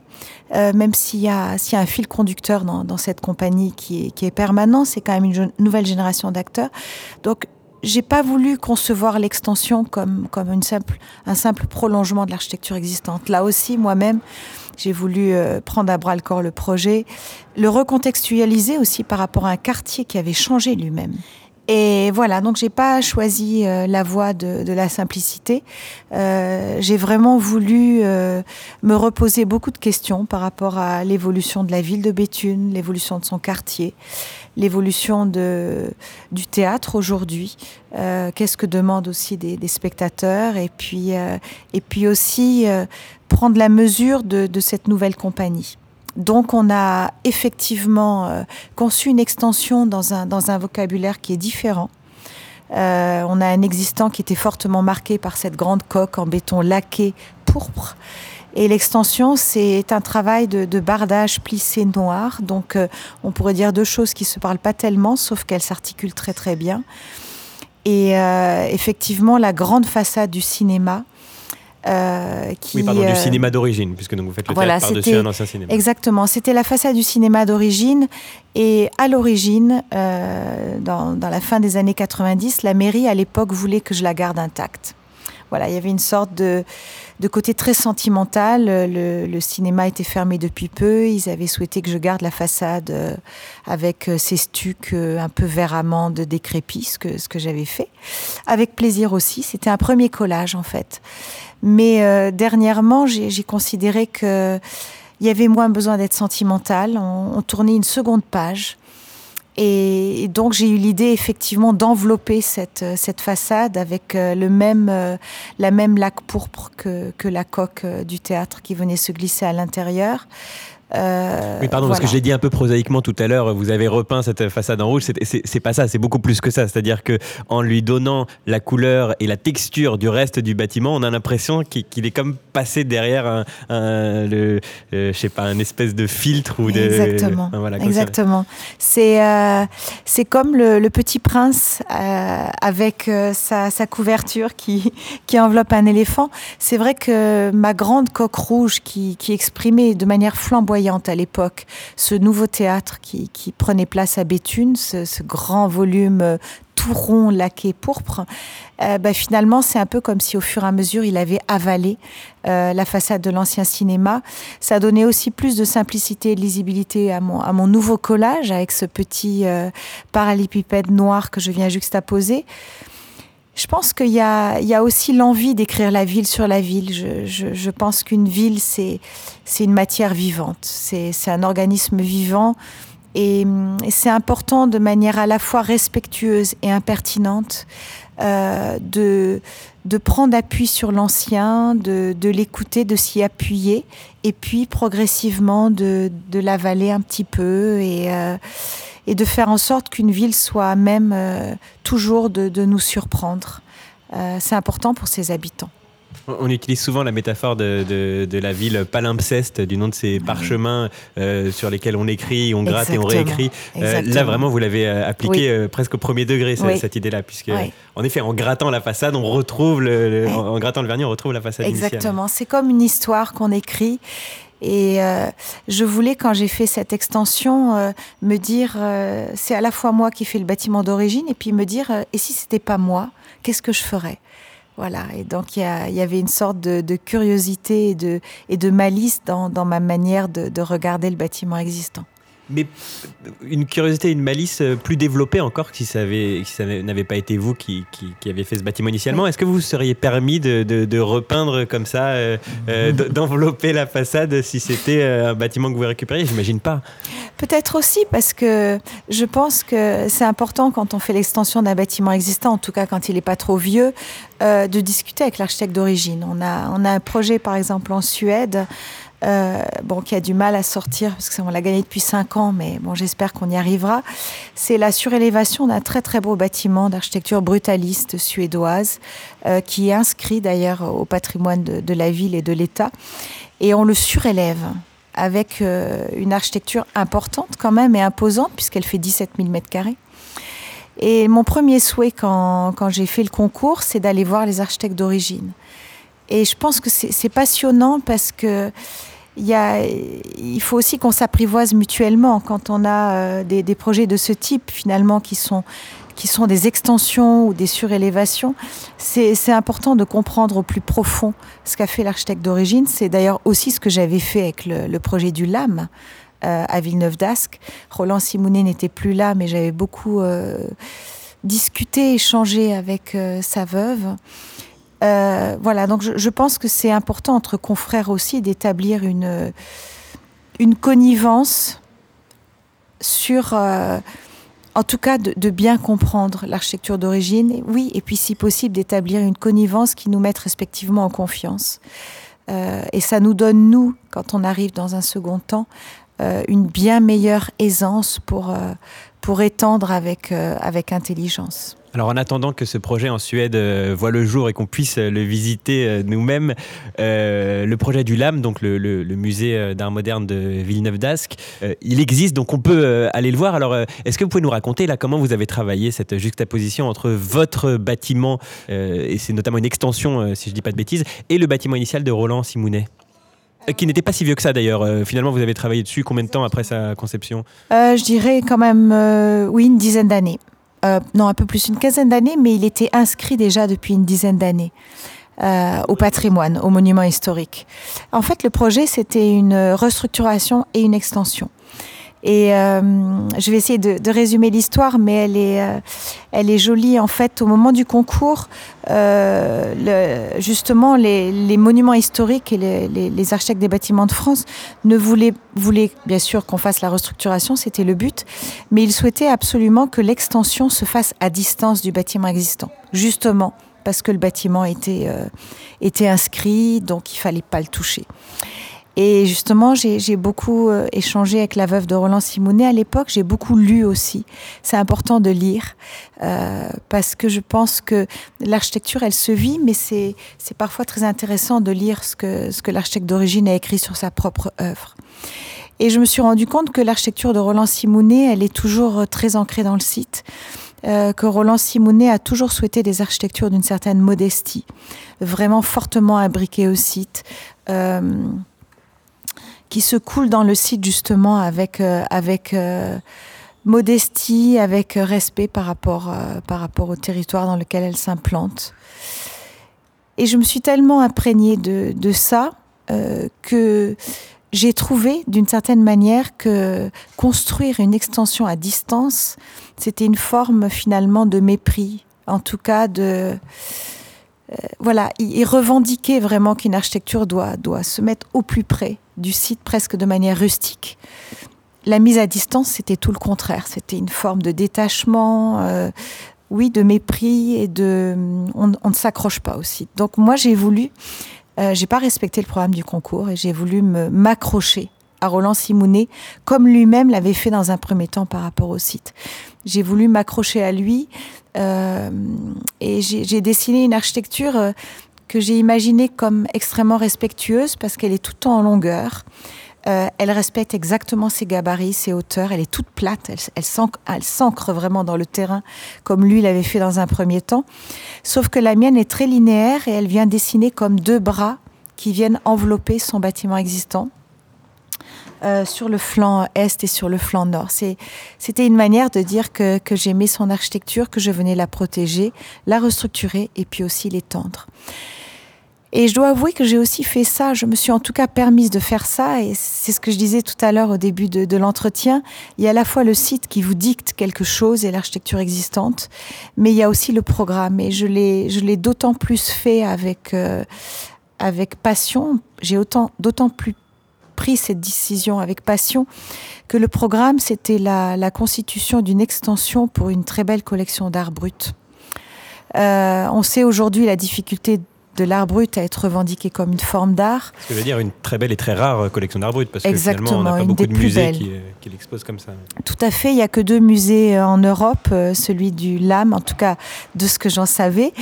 Speaker 3: euh, même s'il y, a, y a un fil conducteur dans, dans cette compagnie qui est, qui est permanent, c'est quand même une nouvelle génération d'acteurs. Donc j'ai pas voulu concevoir l'extension comme, comme une simple, un simple prolongement de l'architecture existante. Là aussi, moi-même, j'ai voulu euh, prendre à bras le corps le projet, le recontextualiser aussi par rapport à un quartier qui avait changé lui-même. Et voilà, donc j'ai pas choisi euh, la voie de, de la simplicité. Euh, j'ai vraiment voulu euh, me reposer beaucoup de questions par rapport à l'évolution de la ville de Béthune, l'évolution de son quartier, l'évolution de du théâtre aujourd'hui. Euh, Qu'est-ce que demandent aussi des, des spectateurs et puis euh, et puis aussi euh, prendre la mesure de, de cette nouvelle compagnie. Donc on a effectivement euh, conçu une extension dans un, dans un vocabulaire qui est différent. Euh, on a un existant qui était fortement marqué par cette grande coque en béton laqué pourpre. Et l'extension, c'est un travail de, de, bardage plissé noir. Donc euh, on pourrait dire deux choses qui se parlent pas tellement, sauf qu'elles s'articulent très très bien. Et euh, effectivement, la grande façade du cinéma,
Speaker 2: euh, qui, oui, pardon, du cinéma d'origine, puisque donc vous faites le voilà, théâtre par-dessus un ancien cinéma.
Speaker 3: Exactement, c'était la façade du cinéma d'origine. Et à l'origine, euh, dans, dans la fin des années 90, la mairie, à l'époque, voulait que je la garde intacte. Voilà, il y avait une sorte de, de côté très sentimental. Le, cinéma était fermé depuis peu. Ils avaient souhaité que je garde la façade euh, avec ces stucs euh, un peu vert amande décrépits, ce que, ce que j'avais fait. Avec plaisir aussi. C'était un premier collage, en fait. Mais euh, dernièrement, j'ai considéré que il y avait moins besoin d'être sentimental. On tournait une seconde page. Et, donc j'ai eu l'idée effectivement d'envelopper cette, cette façade avec euh, le même, euh, la même laque pourpre que, que la coque euh, du théâtre qui venait se glisser à l'intérieur.
Speaker 2: Euh, oui, pardon, voilà. parce que je l'ai dit un peu prosaïquement tout à l'heure, vous avez repeint cette façade en rouge, c'est pas ça, c'est beaucoup plus que ça. C'est-à-dire que en lui donnant la couleur et la texture du reste du bâtiment, on a l'impression qu'il qu est comme passé derrière un, un le, euh, je sais pas, un espèce de filtre ou de.
Speaker 3: Exactement. Euh, voilà, Exactement. C'est euh, c'est comme le, le petit prince avec sa, sa couverture qui, qui enveloppe un éléphant. C'est vrai que ma grande coque rouge qui, qui exprimait de manière flamboyante à l'époque ce nouveau théâtre qui, prenait place à Béthune, ce, grand volume euh, tout rond laqué pourpre, euh, bah, finalement c'est un peu comme si au fur et à mesure il avait avalé euh, la façade de l'ancien cinéma. Ça donnait aussi plus de simplicité et de lisibilité à mon, nouveau collage avec ce petit euh, noir que je viens juxtaposer. Je pense qu'il y, y a, aussi l'envie d'écrire la ville sur la ville. Je, je, je pense qu'une ville, c'est une matière vivante. C'est un organisme vivant Et, c'est important de manière à la fois respectueuse et impertinente euh, de, de prendre appui sur l'ancien, de, de l'écouter, de s'y appuyer, et puis progressivement de, de l'avaler un petit peu et, euh, et de faire en sorte qu'une ville soit même euh, toujours de, de, nous surprendre. Euh, c'est important pour ses habitants.
Speaker 2: On utilise souvent la métaphore de, la ville palimpseste, du nom de ces parchemins euh, sur lesquels on écrit, on gratte et on réécrit. Euh, là, vraiment, vous l'avez appliqué presque au premier degré, cette idée-là, puisque, en effet, en grattant la façade, on retrouve, le, en, grattant le vernis, on retrouve la façade
Speaker 3: Exactement. C'est comme une histoire qu'on écrit. Et je voulais, quand j'ai fait cette extension, me dire, c'est à la fois moi qui fais le bâtiment d'origine, et puis me dire, et si c'était pas moi, qu'est-ce que je ferais? Voilà, et donc il y, avait une sorte de, curiosité et de, et de malice dans, ma manière de regarder le bâtiment existant
Speaker 2: mais une curiosité, une malice euh, plus développée encore si ça, n'avait pas été vous qui, qui, avez fait ce bâtiment initialement. Est-ce que vous vous seriez permis de, repeindre comme ça, euh, euh, d'envelopper la façade si c'était un bâtiment que vous récupériez? J'imagine pas.
Speaker 3: Peut-être aussi parce que je pense que c'est important quand on fait l'extension d'un bâtiment existant, en tout cas quand il n'est pas trop vieux, de discuter avec l'architecte d'origine. On a, on a un projet par exemple en Suède euh, bon, qui a du mal à sortir parce qu'on l'a gagné depuis cinq ans, mais bon, j'espère qu'on y arrivera. C'est la surélévation d'un très très beau bâtiment d'architecture brutaliste suédoise euh, qui est inscrit d'ailleurs au patrimoine de, la ville et de l'État. Et on le surélève avec euh, une architecture importante quand même et imposante puisqu'elle fait 17 000 mètres carrés. Et mon premier souhait quand j'ai fait le concours, c'est d'aller voir les architectes d'origine. Et je pense que c'est passionnant parce que il, y a, il faut aussi qu'on s'apprivoise mutuellement quand on a euh, des, des, projets de ce type finalement qui sont qui sont des extensions ou des surélévations. C'est important de comprendre au plus profond ce qu'a fait l'architecte d'origine. C'est d'ailleurs aussi ce que j'avais fait avec le, le, projet du LAM euh, à Villeneuve d'Ascq. Roland Simounet n'était plus là, mais j'avais beaucoup euh, discuté, échangé avec euh, sa veuve. Euh, voilà, donc je, pense que c'est important entre confrères aussi d'établir une, une connivence sur, euh, en tout cas, de, bien comprendre l'architecture d'origine, oui, et puis si possible d'établir une connivence qui nous mette respectivement en confiance. Euh, et ça nous donne, nous, quand on arrive dans un second temps, une bien meilleure aisance pour, pour étendre avec, avec intelligence.
Speaker 2: Alors en attendant que ce projet en Suède euh, voit le jour et qu'on puisse le visiter euh, nous-mêmes, euh, le projet du LAM, donc le, musée d'art moderne de Villeneuve d'Ascq, il existe, donc on peut aller le voir. Alors est-ce que vous pouvez nous raconter là comment vous avez travaillé cette juxtaposition entre votre bâtiment, et c'est notamment une extension si je ne dis pas de bêtises, et le bâtiment initial de Roland Simounet qui n'était pas si vieux que ça d'ailleurs. finalement, vous avez travaillé dessus combien de temps après sa conception?
Speaker 3: Je dirais quand même, oui, une dizaine d'années. Euh, non, un peu plus, une quinzaine d'années, mais il était inscrit déjà depuis une dizaine d'années. Euh, au patrimoine, au monument historique. En fait, le projet, c'était une restructuration et une extension. Et euh, je vais essayer de, résumer l'histoire, mais elle est, euh, elle est jolie. En fait, au moment du concours, euh, le, justement, les, les, monuments historiques et les, les, les, architectes des bâtiments de France ne voulaient, voulaient bien sûr qu'on fasse la restructuration, c'était le but, mais ils souhaitaient absolument que l'extension se fasse à distance du bâtiment existant, justement parce que le bâtiment était, était inscrit, donc il fallait pas le toucher. Et justement, j'ai beaucoup euh, échangé avec la veuve de Roland Simounet à l'époque. J'ai beaucoup lu aussi. C'est important de lire euh, parce que je pense que l'architecture, elle se vit, mais c'est parfois très intéressant de lire ce que, ce que l'architecte d'origine a écrit sur sa propre œuvre. Et je me suis rendu compte que l'architecture de Roland Simounet, elle est toujours euh, très ancrée dans le site. Euh, que Roland Simounet a toujours souhaité des architectures d'une certaine modestie, vraiment fortement imbriquées au site. Euh, qui se coule dans le site justement avec, euh, avec euh, modestie, avec respect par rapport, euh, par rapport au territoire dans lequel elle s'implante. Et je me suis tellement imprégnée de, de ça que j'ai trouvé d'une certaine manière que construire une extension à distance, c'était une forme finalement de mépris, en tout cas de... voilà, il revendiquait vraiment qu'une architecture doit, doit se mettre au plus près du site presque de manière rustique. la mise à distance, c'était tout le contraire. C'était une forme de détachement, euh, oui, de mépris et de. On, ne s'accroche pas aussi. Donc moi, j'ai voulu. Euh, j'ai pas respecté le programme du concours et j'ai voulu m'accrocher à Roland Simounet, comme lui-même l'avait fait dans un premier temps par rapport au site. J'ai voulu m'accrocher à lui euh, et j'ai dessiné une architecture euh, que j'ai imaginée comme extrêmement respectueuse parce qu'elle est tout le temps en longueur. Euh, elle respecte exactement ses gabarits, ses hauteurs. Elle est toute plate. Elle, s'ancre vraiment dans le terrain, comme lui l'avait fait dans un premier temps. Sauf que la mienne est très linéaire et elle vient dessiner comme deux bras qui viennent envelopper son bâtiment existant. Euh, sur le flanc est et sur le flanc nord. C'était une manière de dire que, que j'aimais son architecture, que je venais la protéger, la restructurer et puis aussi l'étendre. Et je dois avouer que j'ai aussi fait ça, je me suis en tout cas permise de faire ça, et c'est ce que je disais tout à l'heure au début de, l'entretien, il y a à la fois le site qui vous dicte quelque chose et l'architecture existante, mais il y a aussi le programme, et je l'ai d'autant plus fait avec, euh, avec passion, j'ai d'autant plus pris cette décision avec passion que le programme, c'était la, la constitution d'une extension pour une très belle collection d'art brut. Euh, on sait aujourd'hui la difficulté de l'art brut à être revendiqué comme une forme d'art.
Speaker 2: Ce que veut dire une très belle et très rare collection d'art brut, parce que finalement, on n'a pas beaucoup de musées qui, euh, qui l'exposent comme ça.
Speaker 3: Tout à fait, il n'y a que deux musées euh, en Europe, euh, celui du LAM, en tout cas de ce que j'en savais,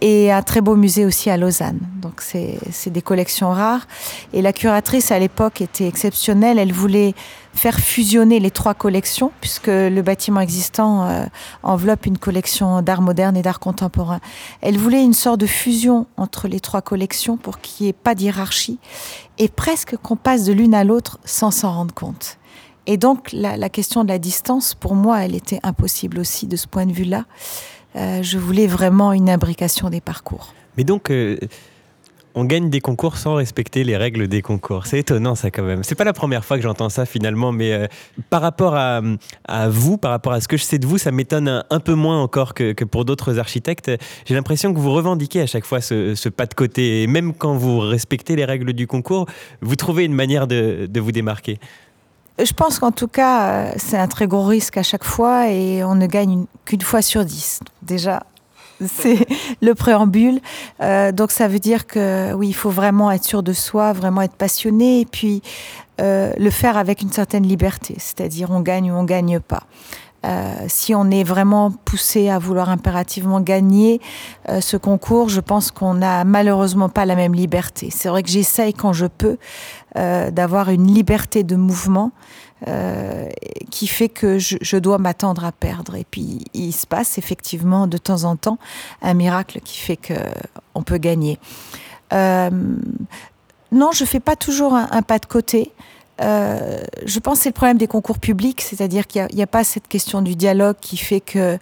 Speaker 3: et un très beau musée aussi à Lausanne. Donc c'est des collections rares. Et la curatrice à l'époque était exceptionnelle, elle voulait faire fusionner les trois collections, puisque le bâtiment existant euh, enveloppe une collection d'art moderne et d'art contemporain. Elle voulait une sorte de fusion entre les trois collections pour qu'il n'y ait pas d'hierarchie et presque qu'on passe de l'une à l'autre sans s'en rendre compte. Et donc la, question de la distance, pour moi, elle était impossible aussi de ce point de vue-là. Euh, je voulais vraiment une imbrication des parcours.
Speaker 2: Mais donc, euh, on gagne des concours sans respecter les règles des concours. C'est étonnant ça quand même. C'est pas la première fois que j'entends ça finalement, mais euh, par rapport à, vous, par rapport à ce que je sais de vous, ça m'étonne un, peu moins encore que, pour d'autres architectes. J'ai l'impression que vous revendiquez à chaque fois ce, pas de côté, et même quand vous respectez les règles du concours, vous trouvez une manière de, vous démarquer.
Speaker 3: Je pense qu'en tout cas, euh, c'est un très gros risque à chaque fois et on ne gagne qu'une fois sur dix. Déjà, c'est le préambule. Euh, donc ça veut dire que oui, il faut vraiment être sûr de soi, vraiment être passionné et puis euh, le faire avec une certaine liberté, c'est-à-dire on gagne ou on gagne pas. Euh, si on est vraiment poussé à vouloir impérativement gagner ce concours, je pense qu'on n'a malheureusement pas la même liberté. C'est vrai que j'essaye quand je peux d'avoir une liberté de mouvement euh, qui fait que je, dois m'attendre à perdre. Et puis il se passe effectivement de temps en temps un miracle qui fait que on peut gagner. Euh, non, je fais pas toujours un, pas de côté. Euh, je pense que c'est le problème des concours publics, c'est-à-dire qu'il n'y a, a, pas cette question du dialogue qui fait que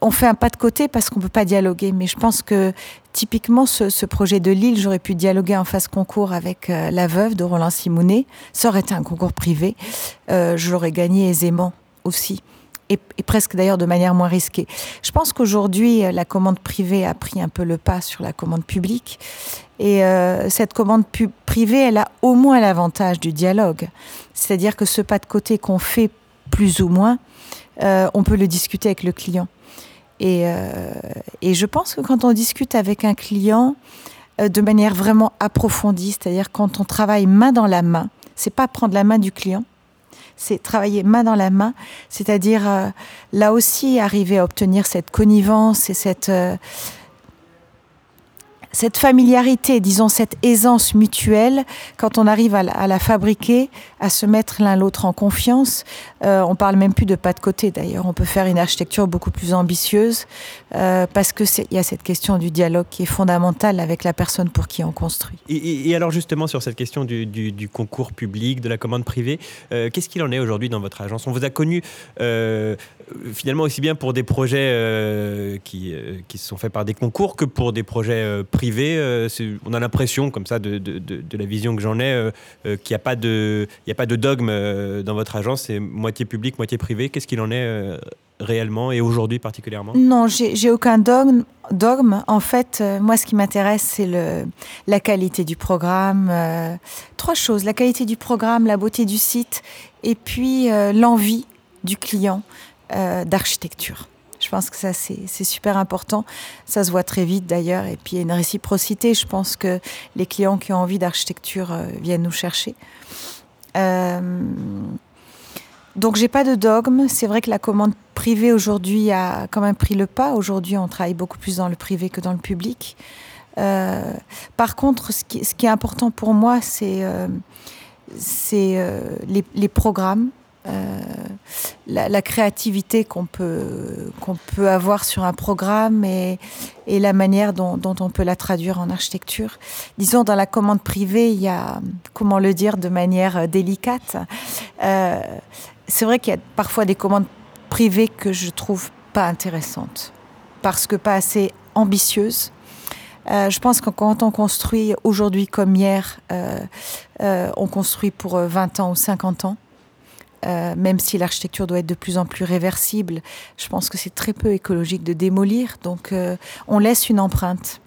Speaker 3: on fait un pas de côté parce qu'on peut pas dialoguer. Mais je pense que typiquement ce, projet de Lille, j'aurais pu dialoguer en face concours avec euh, la veuve de Roland Simounet. Ça aurait été un concours privé. Euh, je l'aurais gagné aisément aussi. Et, presque d'ailleurs de manière moins risquée. Je pense qu'aujourd'hui, la commande privée a pris un peu le pas sur la commande publique. Et euh, cette commande privée, elle a au moins l'avantage du dialogue. C'est-à-dire que ce pas de côté qu'on fait plus ou moins, euh, on peut le discuter avec le client. Et, euh, et, je pense que quand on discute avec un client euh, de manière vraiment approfondie, c'est-à-dire quand on travaille main dans la main, c'est pas prendre la main du client, c'est travailler main dans la main, c'est-à-dire là aussi arriver à obtenir cette connivence et cette cette familiarité, disons cette aisance mutuelle, quand on arrive à la, fabriquer, à se mettre l'un l'autre en confiance, euh, on parle même plus de pas de côté d'ailleurs, on peut faire une architecture beaucoup plus ambitieuse euh, parce que il y a cette question du dialogue qui est fondamentale avec la personne pour qui on construit.
Speaker 2: Et, alors justement sur cette question du concours public, de la commande privée, euh, qu'est-ce qu'il en est aujourd'hui dans votre agence? On vous a connu euh, finalement aussi bien pour des projets euh, qui, euh, sont faits par des concours que pour des projets privés privé, euh, on a l'impression, comme ça, de, la vision que j'en ai, euh, euh, qu'il n'y a, pas de, dogme dans votre agence, c'est moitié public, moitié privé. Qu'est-ce qu'il en est réellement et aujourd'hui particulièrement?
Speaker 3: Non, j'ai aucun dogme. dogme. En fait, euh, moi, ce qui m'intéresse, c'est la qualité du programme. Euh, trois choses la qualité du programme, la beauté du site, et puis euh, l'envie du client d'architecture. Je pense que ça, c'est super important. Ça se voit très vite d'ailleurs. Et puis, il y a une réciprocité. Je pense que les clients qui ont envie d'architecture viennent nous chercher. Donc j'ai pas de dogme. C'est vrai que la commande privée aujourd'hui a quand même pris le pas. Aujourd'hui, on travaille beaucoup plus dans le privé que dans le public. Euh, par contre, ce qui, est important pour moi, c'est euh, euh, les, programmes, la, créativité qu'on peut, qu'on peut avoir sur un programme et, la manière dont, on peut la traduire en architecture. Disons, dans la commande privée, il y a, comment le dire de manière délicate, c'est vrai qu'il y a parfois des commandes privées que je trouve pas intéressantes parce que pas assez ambitieuses. Euh, je pense que quand on construit aujourd'hui comme hier, euh, euh, on construit pour 20 ans ou 50 ans. Même si l'architecture doit être de plus en plus réversible, je pense que c'est très peu écologique de démolir. Donc, on laisse une empreinte.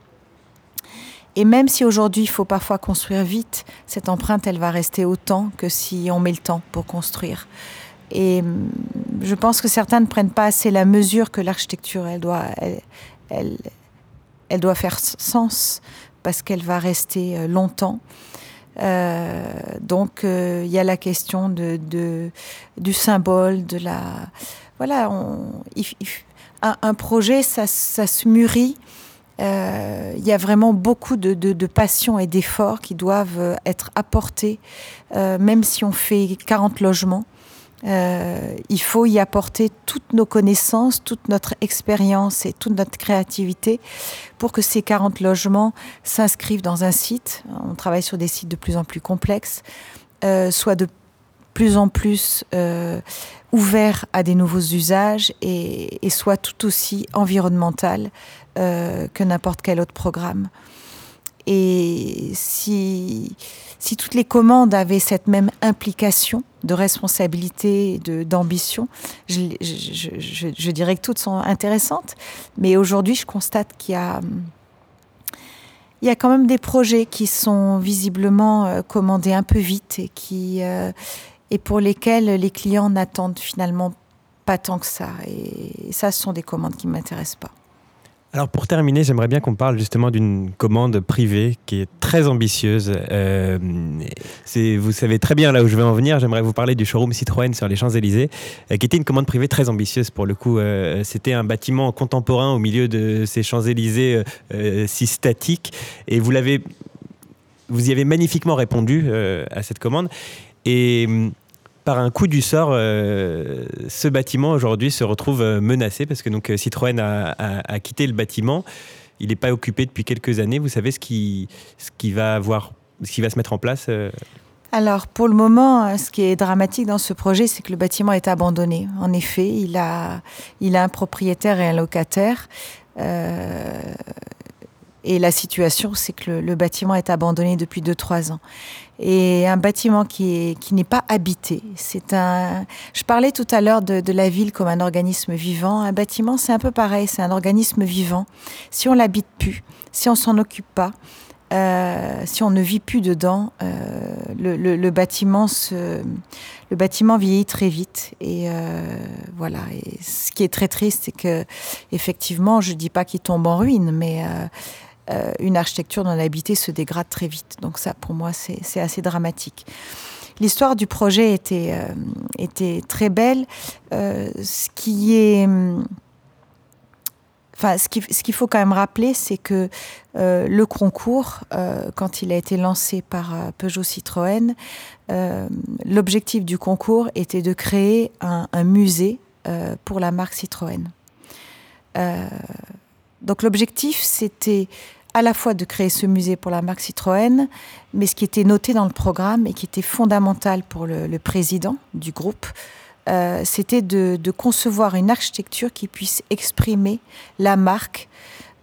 Speaker 3: Et même si aujourd'hui il faut parfois construire vite, cette empreinte, elle va rester autant que si on met le temps pour construire. Et hum, je pense que certains ne prennent pas assez la mesure que l'architecture, elle doit, elle, elle, doit faire sens parce qu'elle va rester euh, longtemps. Euh, donc euh, il y a la question de, du symbole, de la voilà, un, projet ça, se mûrit. Il y a vraiment beaucoup de passion et d'efforts qui doivent être apportés, même si on fait 40 logements. Euh, il faut y apporter toutes nos connaissances, toute notre expérience et toute notre créativité pour que ces 40 logements s'inscrivent dans un site. On travaille sur des sites de plus en plus complexes, euh, soit de plus en plus euh, ouverts à des nouveaux usages et, et soit tout aussi environnemental que n'importe quel autre programme. Et si, toutes les commandes avaient cette même implication de responsabilité, d'ambition, je, je, je, dirais que toutes sont intéressantes. Mais aujourd'hui, je constate qu'il y a, il y a quand même des projets qui sont visiblement euh, commandés un peu vite et, qui, euh, et pour lesquels les clients n'attendent finalement pas tant que ça. Et ça, ce sont des commandes qui ne m'intéressent pas.
Speaker 2: Alors pour terminer, j'aimerais bien qu'on parle justement d'une commande privée qui est très ambitieuse. Euh, vous savez très bien là où je vais en venir. J'aimerais vous parler du showroom Citroën sur les Champs-Élysées, euh, qui était une commande privée très ambitieuse pour le coup. Euh, c'était un bâtiment contemporain au milieu de ces Champs-Élysées si statiques. Et vous vous y avez magnifiquement répondu à cette commande. Et par un coup du sort, euh, ce bâtiment aujourd'hui se retrouve euh, menacé parce que euh, Citroën a, quitté le bâtiment. Il n'est pas occupé depuis quelques années. Vous savez ce qui va se mettre en place
Speaker 3: alors, pour le moment, ce qui est dramatique dans ce projet, c'est que le bâtiment est abandonné. En effet, il a, il a un propriétaire et un locataire. Et la situation, c'est que le, bâtiment est abandonné depuis 2-3 ans et un bâtiment qui est qui n'est pas habité. C'est un. Je parlais tout à l'heure de, de, la ville comme un organisme vivant. Un bâtiment, c'est un peu pareil. C'est un organisme vivant. Si on l'habite plus, si on s'en occupe pas, euh, si on ne vit plus dedans, euh, le, le, le, bâtiment se, le bâtiment vieillit très vite. Et euh, voilà. Et ce qui est très triste, c'est que effectivement, je dis pas qu'il tombe en ruine, mais euh, une architecture non habitée se dégrade très vite. Donc ça, pour moi, c'est assez dramatique. L'histoire du projet était, euh, très belle. Euh, ce qui est... Enfin, ce qu'il faut quand même rappeler, c'est que le concours, quand il a été lancé par Peugeot Citroën, l'objectif du concours était de créer un musée pour la marque Citroën. Donc l'objectif, c'était à la fois de créer ce musée pour la marque Citroën, mais ce qui était noté dans le programme et qui était fondamental pour le, président du groupe, euh, c'était de, concevoir une architecture qui puisse exprimer la marque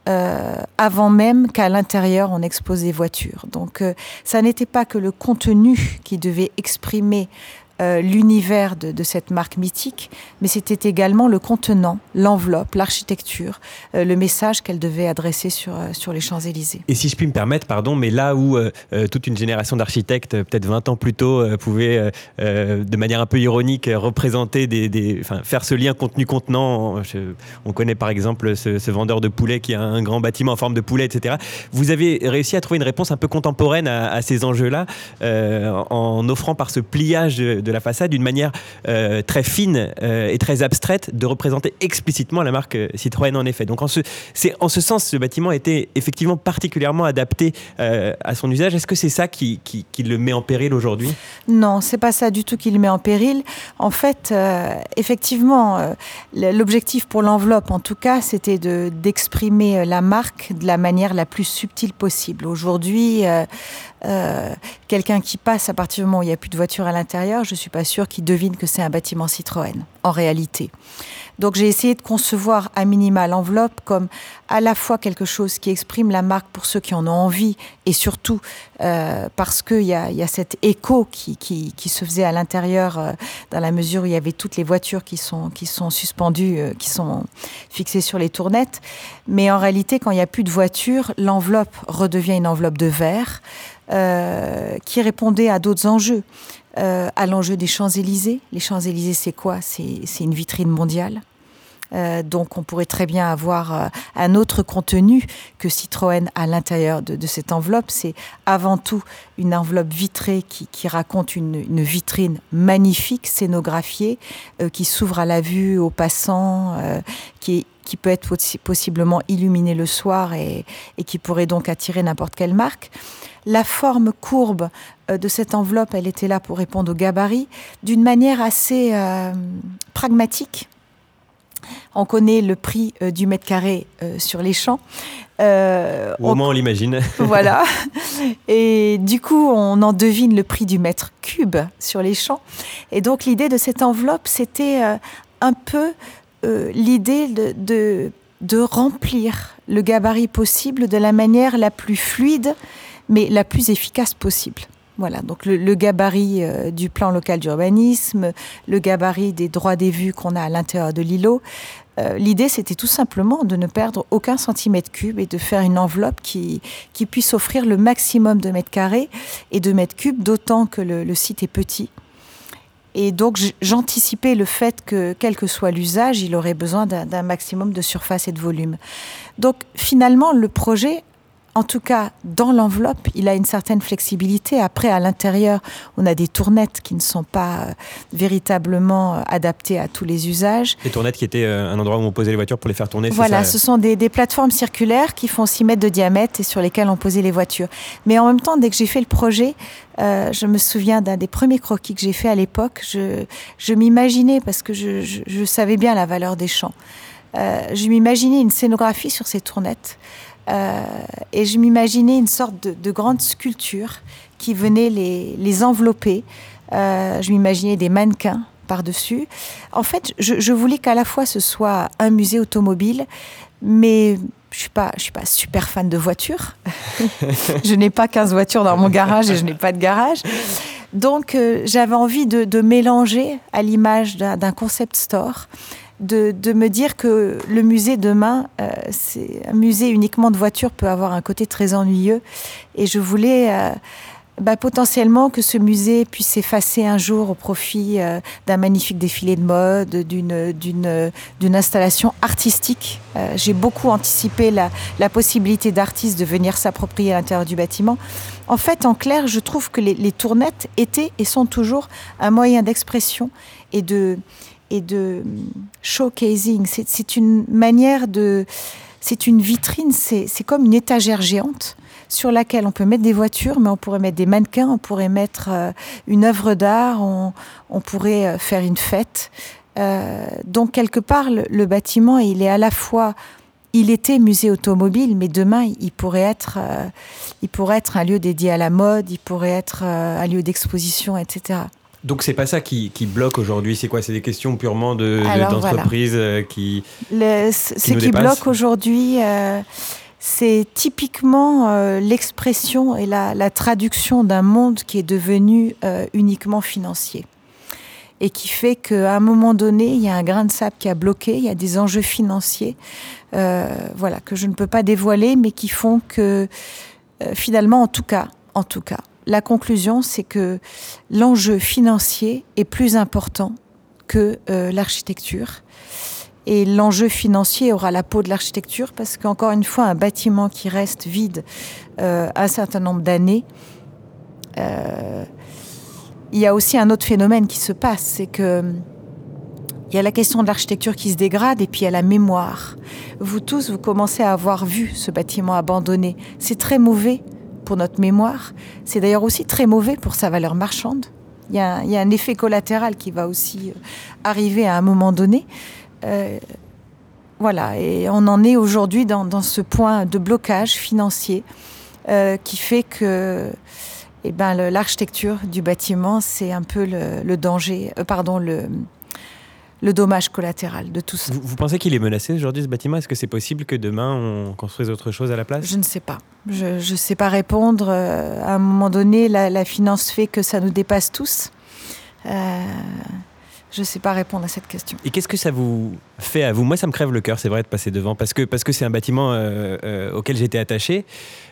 Speaker 3: euh, avant même qu'à l'intérieur on expose des voitures. Donc euh, ça n'était pas que le contenu qui devait exprimer euh, l'univers de, cette marque mythique, mais c'était également le contenant, l'enveloppe, l'architecture, euh, le message qu'elle devait adresser sur, euh, sur les Champs-Élysées.
Speaker 2: Et si je puis me permettre, pardon, mais là où toute une génération d'architectes, peut-être 20 ans plus tôt, pouvait de manière un peu ironique représenter des, enfin, faire ce lien contenu-contenant, on connaît par exemple ce, vendeur de poulet qui a un grand bâtiment en forme de poulet, etc. Vous avez réussi à trouver une réponse un peu contemporaine à, ces enjeux-là en offrant par ce pliage de, la façade une manière euh, très fine euh, et très abstraite de représenter explicitement la marque euh, Citroën en effet. Donc en ce, en ce sens, ce bâtiment était effectivement particulièrement adapté à son usage. Est-ce que c'est ça qui, qui, le met en péril aujourd'hui?
Speaker 3: Non, c'est pas ça du tout qui le met en péril. En fait, effectivement, l'objectif pour l'enveloppe, en tout cas, c'était d'exprimer la marque de la manière la plus subtile possible. Aujourd'hui, euh, quelqu'un qui passe à partir du moment où il n'y a plus de voiture à l'intérieur, je ne suis pas sûre qu'il devine que c'est un bâtiment Citroën, en réalité. Donc j'ai essayé de concevoir à minima l'enveloppe comme à la fois quelque chose qui exprime la marque pour ceux qui en ont envie et surtout euh, parce qu'il y a, y a cet écho qui, qui, qui se faisait à l'intérieur euh, dans la mesure où il y avait toutes les voitures qui sont, qui sont suspendues, euh, qui sont fixées sur les tournettes. Mais en réalité, quand il n'y a plus de voiture, l'enveloppe redevient une enveloppe de verre. Euh, qui répondait à d'autres enjeux, euh, à l'enjeu des Champs-Élysées. Les Champs-Élysées, c'est quoi? C'est une vitrine mondiale. Euh, donc on pourrait très bien avoir un autre contenu que Citroën à l'intérieur de, cette enveloppe. C'est avant tout une enveloppe vitrée qui, raconte une, vitrine magnifique, scénographiée, qui s'ouvre à la vue aux passants, qui, qui peut être possiblement illuminée le soir et, et qui pourrait donc attirer n'importe quelle marque. La forme courbe euh, de cette enveloppe, elle était là pour répondre au gabarit d'une manière assez euh, pragmatique. On connaît le prix euh, du mètre carré sur les champs.
Speaker 2: Au moins, on l'imagine.
Speaker 3: voilà. Et du coup, on en devine le prix du mètre cube sur les champs. Et donc, l'idée de cette enveloppe, c'était un peu l'idée de, de, remplir le gabarit possible de la manière la plus fluide mais la plus efficace possible. Voilà, donc le, gabarit euh, du plan local d'urbanisme, le gabarit des droits des vues qu'on a à l'intérieur de l'îlot. Euh, l'idée, c'était tout simplement de ne perdre aucun centimètre cube et de faire une enveloppe qui, qui puisse offrir le maximum de mètres carrés et de mètres cubes, d'autant que le, site est petit. Et donc, j'anticipais le fait que, quel que soit l'usage, il aurait besoin d'un maximum de surface et de volume. Donc, finalement, le projet en tout cas, dans l'enveloppe, il a une certaine flexibilité. Après, à l'intérieur, on a des tournettes qui ne sont pas euh, véritablement euh, adaptées à tous les usages.
Speaker 2: Les tournettes qui étaient euh, un endroit où on posait les voitures pour les faire tourner.
Speaker 3: Voilà, ce sont des, plateformes circulaires qui font 6 mètres de diamètre et sur lesquelles on posait les voitures. Mais en même temps, dès que j'ai fait le projet, je me souviens d'un des premiers croquis que j'ai fait à l'époque. Je, m'imaginais, parce que je, savais bien la valeur des champs, je m'imaginais une scénographie sur ces tournettes. Euh, et je m'imaginais une sorte de, grande sculpture qui venait les, envelopper. Euh, je m'imaginais des mannequins par-dessus. En fait, je, voulais qu'à la fois ce soit un musée automobile, mais je suis pas, je suis pas super fan de voitures. je n'ai pas 15 voitures dans mon garage et je n'ai pas de garage. Donc, euh, j'avais envie de, mélanger à l'image d'un concept store de, me dire que le musée demain, euh, c'est un musée uniquement de voitures peut avoir un côté très ennuyeux. Et je voulais euh, bah, potentiellement que ce musée puisse s'effacer un jour au profit euh, d'un magnifique défilé de mode, d'une, d'une, d'une installation artistique. j'ai beaucoup anticipé la, la possibilité d'artistes de venir s'approprier l'intérieur du bâtiment. En fait, en clair, je trouve que les, les tournettes étaient et sont toujours un moyen d'expression et de et de showcasing. C'est une manière de... C'est une vitrine, c'est comme une étagère géante sur laquelle on peut mettre des voitures, mais on pourrait mettre des mannequins, on pourrait mettre euh, une œuvre d'art, on, pourrait euh, faire une fête. Euh, donc quelque part, le, bâtiment, il est à la fois, il était musée automobile, mais demain, il pourrait être, il pourrait être un lieu dédié à la mode, il pourrait être un lieu d'exposition, etc.
Speaker 2: Donc c'est pas ça qui, bloque aujourd'hui, c'est quoi? C'est des questions purement d'entreprise de, euh, qui,
Speaker 3: Le, Ce qui, bloque aujourd'hui, euh, c'est typiquement euh, l'expression et la, traduction d'un monde qui est devenu uniquement financier. et qui fait qu'à un moment donné, il y a un grain de sable qui a bloqué, il y a des enjeux financiers, voilà, que je ne peux pas dévoiler, mais qui font que finalement, en tout cas, en tout cas, la conclusion, c'est que l'enjeu financier est plus important que euh, l'architecture. Et l'enjeu financier aura la peau de l'architecture parce qu'encore une fois, un bâtiment qui reste vide un certain nombre d'années, il y a aussi un autre phénomène qui se passe, c'est que il y a la question de l'architecture qui se dégrade et puis il y a la mémoire. Vous tous, vous commencez à avoir vu ce bâtiment abandonné. C'est très mauvais pour notre mémoire. C'est d'ailleurs aussi très mauvais pour sa valeur marchande. Il y, a, un effet collatéral qui va aussi euh, arriver à un moment donné. Euh, voilà, et on en est aujourd'hui dans, ce point de blocage financier euh, qui fait que eh ben, l'architecture du bâtiment, c'est un peu le, danger, pardon, le, le dommage collatéral de tout ça.
Speaker 2: Vous, pensez qu'il est menacé aujourd'hui ce bâtiment? Est-ce que c'est possible que demain on construise autre chose à la place?
Speaker 3: Je ne sais pas. Je ne sais pas répondre. Euh, à un moment donné, la, la, finance fait que ça nous dépasse tous. Euh, je ne sais pas répondre à cette question.
Speaker 2: Et qu'est-ce que ça vous fait à vous? Moi, ça me crève le cœur, c'est vrai, de passer devant, parce que parce que c'est un bâtiment euh, euh, auquel j'étais attaché.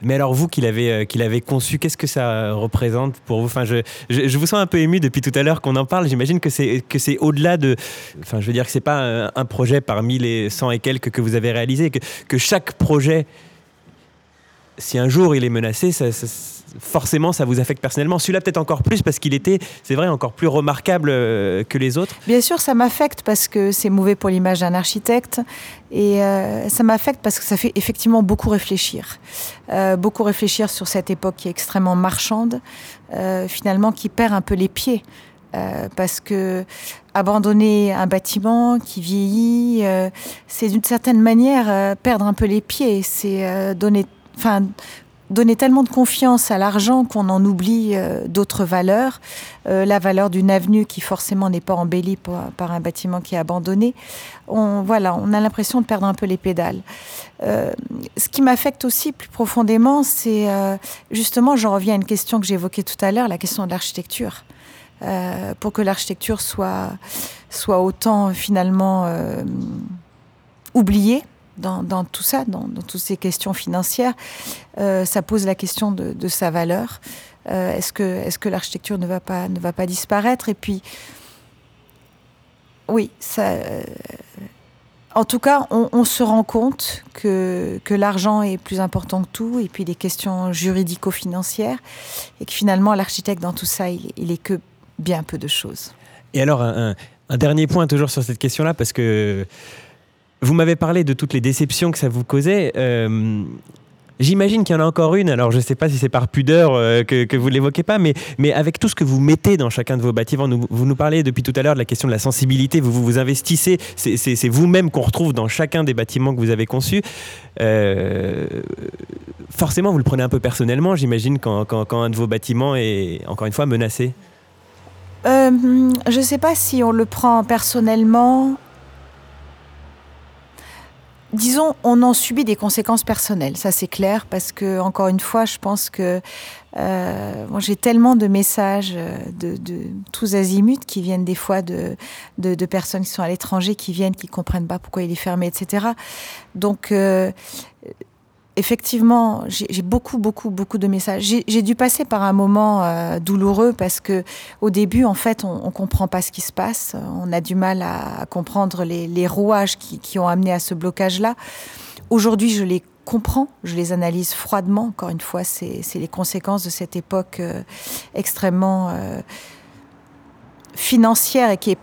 Speaker 2: Mais alors vous, qui l'avez euh, qui conçu, qu'est-ce que ça représente pour vous? Enfin, je, je, vous sens un peu ému depuis tout à l'heure qu'on en parle. J'imagine que c'est c'est au-delà de. Enfin, je veux dire que c'est pas un, projet parmi les 100 et quelques que vous avez réalisé, que que chaque projet, si un jour il est menacé, ça forcément, ça vous affecte personnellement. Celui-là, peut-être encore plus parce qu'il était, c'est vrai, encore plus remarquable euh, que les autres.
Speaker 3: Bien sûr, ça m'affecte parce que c'est mauvais pour l'image d'un architecte. Et euh, ça m'affecte parce que ça fait effectivement beaucoup réfléchir. Euh, beaucoup réfléchir sur cette époque qui est extrêmement marchande, finalement, qui perd un peu les pieds. parce que abandonner un bâtiment qui vieillit, c'est d'une certaine manière perdre un peu les pieds. C'est donner, enfin, donner tellement de confiance à l'argent qu'on en oublie euh, d'autres valeurs. Euh, la valeur d'une avenue qui forcément n'est pas embellie par, un bâtiment qui est abandonné. On, voilà, on a l'impression de perdre un peu les pédales. Euh, ce qui m'affecte aussi plus profondément, c'est justement, j'en reviens à une question que j'évoquais tout à l'heure, la question de l'architecture. pour que l'architecture soit, soit autant finalement oubliée, dans, tout ça, dans, toutes ces questions financières, euh, ça pose la question de, sa valeur. Euh, est-ce que, l'architecture ne, va pas, disparaître? Et puis, oui, euh, en tout cas, on, se rend compte que, l'argent est plus important que tout, et puis les questions juridico-financières, et que finalement, l'architecte, dans tout ça, il, il, est que bien peu de choses.
Speaker 2: Et alors, un dernier point toujours sur cette question-là, parce que vous m'avez parlé de toutes les déceptions que ça vous causait. Euh, j'imagine qu'il y en a encore une, alors je ne sais pas si c'est par pudeur euh, que, vous ne l'évoquez pas, mais, avec tout ce que vous mettez dans chacun de vos bâtiments, vous nous parlez depuis tout à l'heure de la question de la sensibilité, vous vous, investissez, c'est vous-même qu'on retrouve dans chacun des bâtiments que vous avez conçus. Euh, forcément, vous le prenez un peu personnellement, j'imagine, quand, un de vos bâtiments est, encore une fois, menacé.
Speaker 3: je ne sais pas si on le prend personnellement disons, on en subit des conséquences personnelles, ça c'est clair, parce que, encore une fois, je pense que euh, j'ai tellement de messages euh, de, tous azimuts qui viennent des fois de, de, personnes qui sont à l'étranger, qui viennent, qui comprennent pas pourquoi il est fermé, etc. Donc, euh, effectivement, j'ai beaucoup, beaucoup, beaucoup de messages. J'ai dû passer par un moment euh, douloureux parce que au début, en fait, on, ne comprend pas ce qui se passe. On a du mal à, comprendre les, rouages qui, ont amené à ce blocage-là. Aujourd'hui, je les comprends, je les analyse froidement. Encore une fois, c'est les conséquences de cette époque euh, extrêmement euh, financière et qui est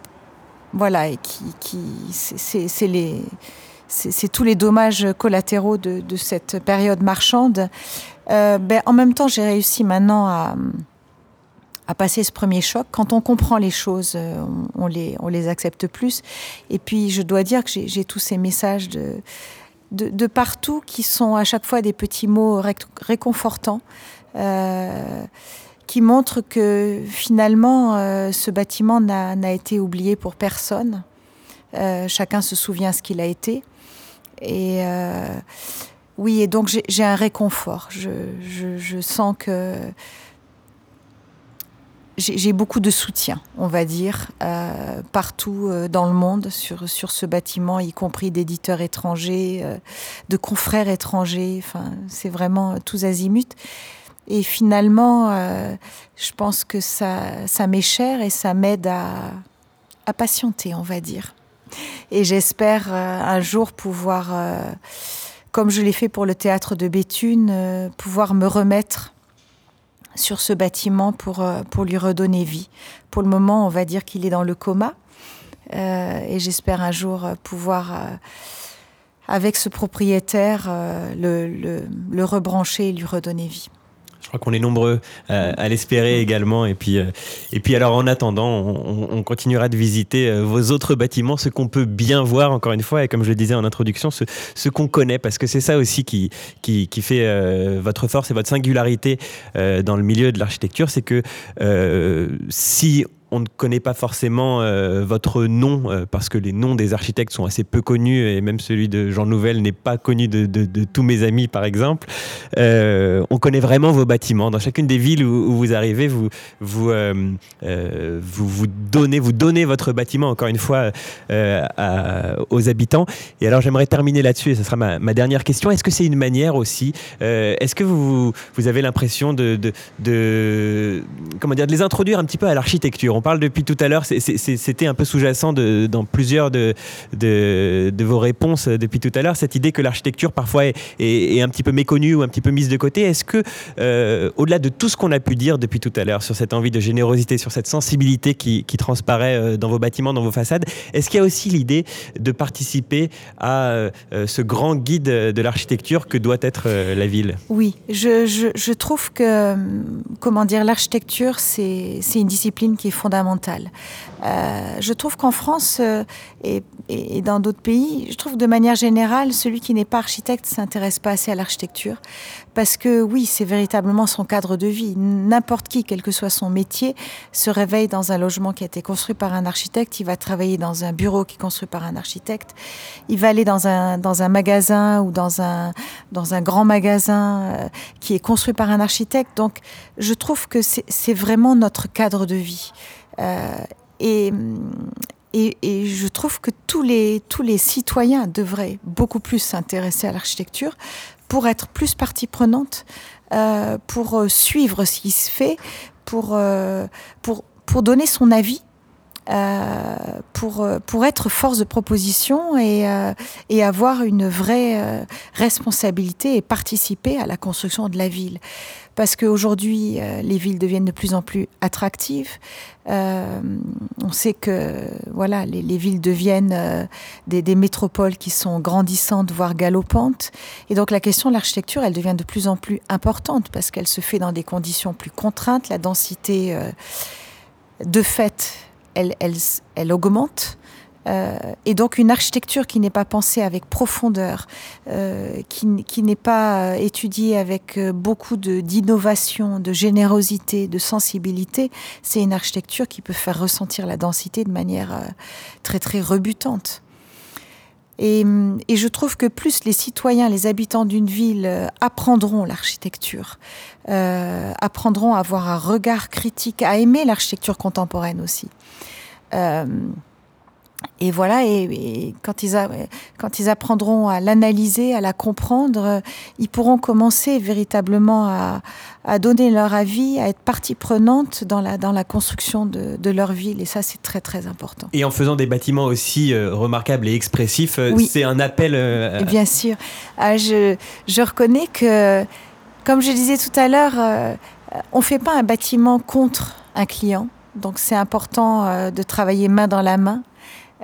Speaker 3: voilà et qui, qui c'est les c'est tous les dommages collatéraux de, cette période marchande. Euh, ben, en même temps, j'ai réussi maintenant à, passer ce premier choc. Quand on comprend les choses, euh, on, les, accepte plus. Et puis, je dois dire que j'ai tous ces messages de, de, partout qui sont à chaque fois des petits mots réconfortants. Euh, qui montrent que finalement ce bâtiment n'a été oublié pour personne. chacun se souvient ce qu'il a été. Et euh, oui, et donc j'ai un réconfort. Je, sens que j'ai beaucoup de soutien, on va dire, euh, partout euh, dans le monde sur, sur ce bâtiment, y compris d'éditeurs étrangers, de confrères étrangers. Enfin, c'est vraiment tous azimuts. Et finalement, je pense que ça, ça m'est cher et ça m'aide à, à patienter, on va dire. Et j'espère un jour pouvoir, comme je l'ai fait pour le théâtre de Béthune, pouvoir me remettre sur ce bâtiment pour, euh, lui redonner vie. Pour le moment, on va dire qu'il est dans le coma. Euh, et j'espère un jour pouvoir, euh, avec ce propriétaire, le rebrancher et lui redonner vie.
Speaker 2: Je crois qu'on est nombreux euh, à l'espérer également. Et puis, euh, et puis alors en attendant, on, continuera de visiter euh, vos autres bâtiments, ce qu'on peut bien voir encore une fois, et comme je le disais en introduction, ce, qu'on connaît, parce que c'est ça aussi qui, qui, qui fait votre force et votre singularité dans le milieu de l'architecture, c'est que si on ne connaît pas forcément euh, votre nom euh, parce que les noms des architectes sont assez peu connus et même celui de Jean Nouvel n'est pas connu de, tous mes amis par exemple. Euh, on connaît vraiment vos bâtiments. Dans chacune des villes où, vous arrivez, vous vous, vous, donnez vous donnez votre bâtiment encore une fois aux habitants. Et alors j'aimerais terminer là-dessus et ce sera ma, dernière question. Est-ce que c'est une manière aussi Est-ce que vous, vous avez l'impression de, comment dire de les introduire un petit peu à l'architecture? Parle depuis tout à l'heure, c'était un peu sous-jacent dans plusieurs de, vos réponses depuis tout à l'heure, cette idée que l'architecture parfois est, un petit peu méconnue ou un petit peu mise de côté. Est-ce que, euh, au-delà de tout ce qu'on a pu dire depuis tout à l'heure sur cette envie de générosité, sur cette sensibilité qui, transparaît euh, dans vos bâtiments, dans vos façades, est-ce qu'il y a aussi l'idée de participer à euh, ce grand guide de l'architecture que doit être la ville?
Speaker 3: Oui, je, trouve que, comment dire, l'architecture, c'est une discipline qui est euh, je trouve qu'en France euh, et, dans d'autres pays, je trouve de manière générale, celui qui n'est pas architecte s'intéresse pas assez à l'architecture. Parce que oui, c'est véritablement son cadre de vie. N'importe qui, quel que soit son métier, se réveille dans un logement qui a été construit par un architecte, il va travailler dans un bureau qui est construit par un architecte, il va aller dans un, dans un magasin ou dans un, dans un grand magasin euh, qui est construit par un architecte. Donc je trouve que c'est vraiment notre cadre de vie. Euh, et, et, je trouve que tous les, tous les citoyens devraient beaucoup plus s'intéresser à l'architecture pour être plus partie prenante, euh, pour euh, suivre ce qui se fait, pour, pour donner son avis euh, pour, pour être force de proposition et, euh, et avoir une vraie euh, responsabilité et participer à la construction de la ville. Parce qu'aujourd'hui, les villes deviennent de plus en plus attractives. on sait que voilà, les, les villes deviennent des, des, métropoles qui sont grandissantes, voire galopantes. Et donc la question de l'architecture, elle devient de plus en plus importante parce qu'elle se fait dans des conditions plus contraintes. La densité, de fait, elle, augmente. Euh, et donc une architecture qui n'est pas pensée avec profondeur, euh, qui, n'est pas euh, étudiée avec beaucoup d'innovation, de, générosité, de sensibilité, c'est une architecture qui peut faire ressentir la densité de manière très très rebutante. Et, et, je trouve que plus les citoyens, les habitants d'une ville apprendront l'architecture, apprendront à avoir un regard critique, à aimer l'architecture contemporaine aussi, et voilà, et, quand, ils quand ils apprendront à l'analyser, à la comprendre, ils pourront commencer véritablement à, donner leur avis, à être partie prenante dans la, dans la construction de, leur ville. Et ça, c'est très, très important.
Speaker 2: Et en faisant des bâtiments aussi euh, remarquables et expressifs, euh, c'est un appel.
Speaker 3: Bien sûr. Ah, je, je, reconnais que, comme je disais tout à l'heure, on ne fait pas un bâtiment contre un client donc c'est important euh, de travailler main dans la main.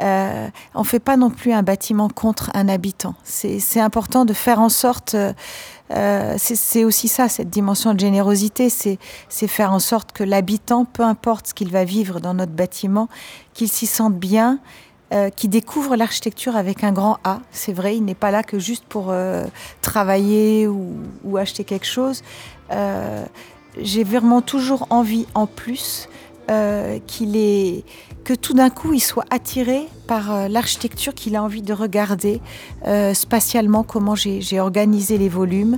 Speaker 3: Euh, on fait pas non plus un bâtiment contre un habitant. C'est important de faire en sorte, euh, c'est aussi ça, cette dimension de générosité, c'est faire en sorte que l'habitant, peu importe ce qu'il va vivre dans notre bâtiment, qu'il s'y sente bien, qu'il découvre l'architecture avec un grand A. C'est vrai, il n'est pas là que juste pour travailler ou, ou, acheter quelque chose. J'ai vraiment toujours envie, en plus, euh, qu'il est que tout d'un coup il soit attiré par euh, l'architecture qu'il a envie de regarder euh, spatialement comment j'ai organisé les volumes,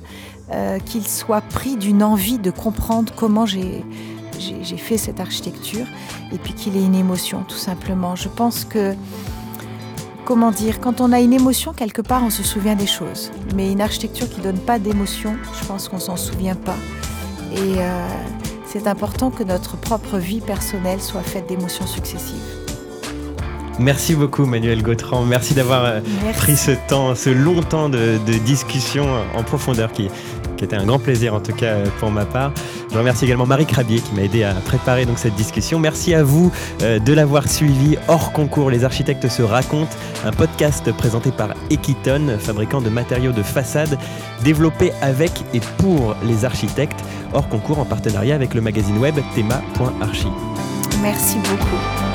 Speaker 3: qu'il soit pris d'une envie de comprendre comment j'ai fait cette architecture et puis qu'il ait une émotion tout simplement. Je pense que, comment dire, quand on a une émotion, quelque part on se souvient des choses. Mais une architecture qui ne donne pas d'émotion, je pense qu'on s'en souvient pas. Et c'est important que notre propre vie personnelle soit faite d'émotions successives.
Speaker 2: Merci beaucoup Manuel Gautran, merci d'avoir euh, pris ce temps, ce long temps de, discussion en profondeur qui, qui était un grand plaisir en tout cas pour ma part. Je remercie également Marie Crabier qui m'a aidé à préparer donc cette discussion. Merci à vous euh, de l'avoir suivi hors concours. Les architectes se racontent, un podcast présenté par Equiton, fabricant de matériaux de façade, développé avec et pour les architectes, hors concours en partenariat avec le magazine web thema.archi.
Speaker 3: Merci beaucoup.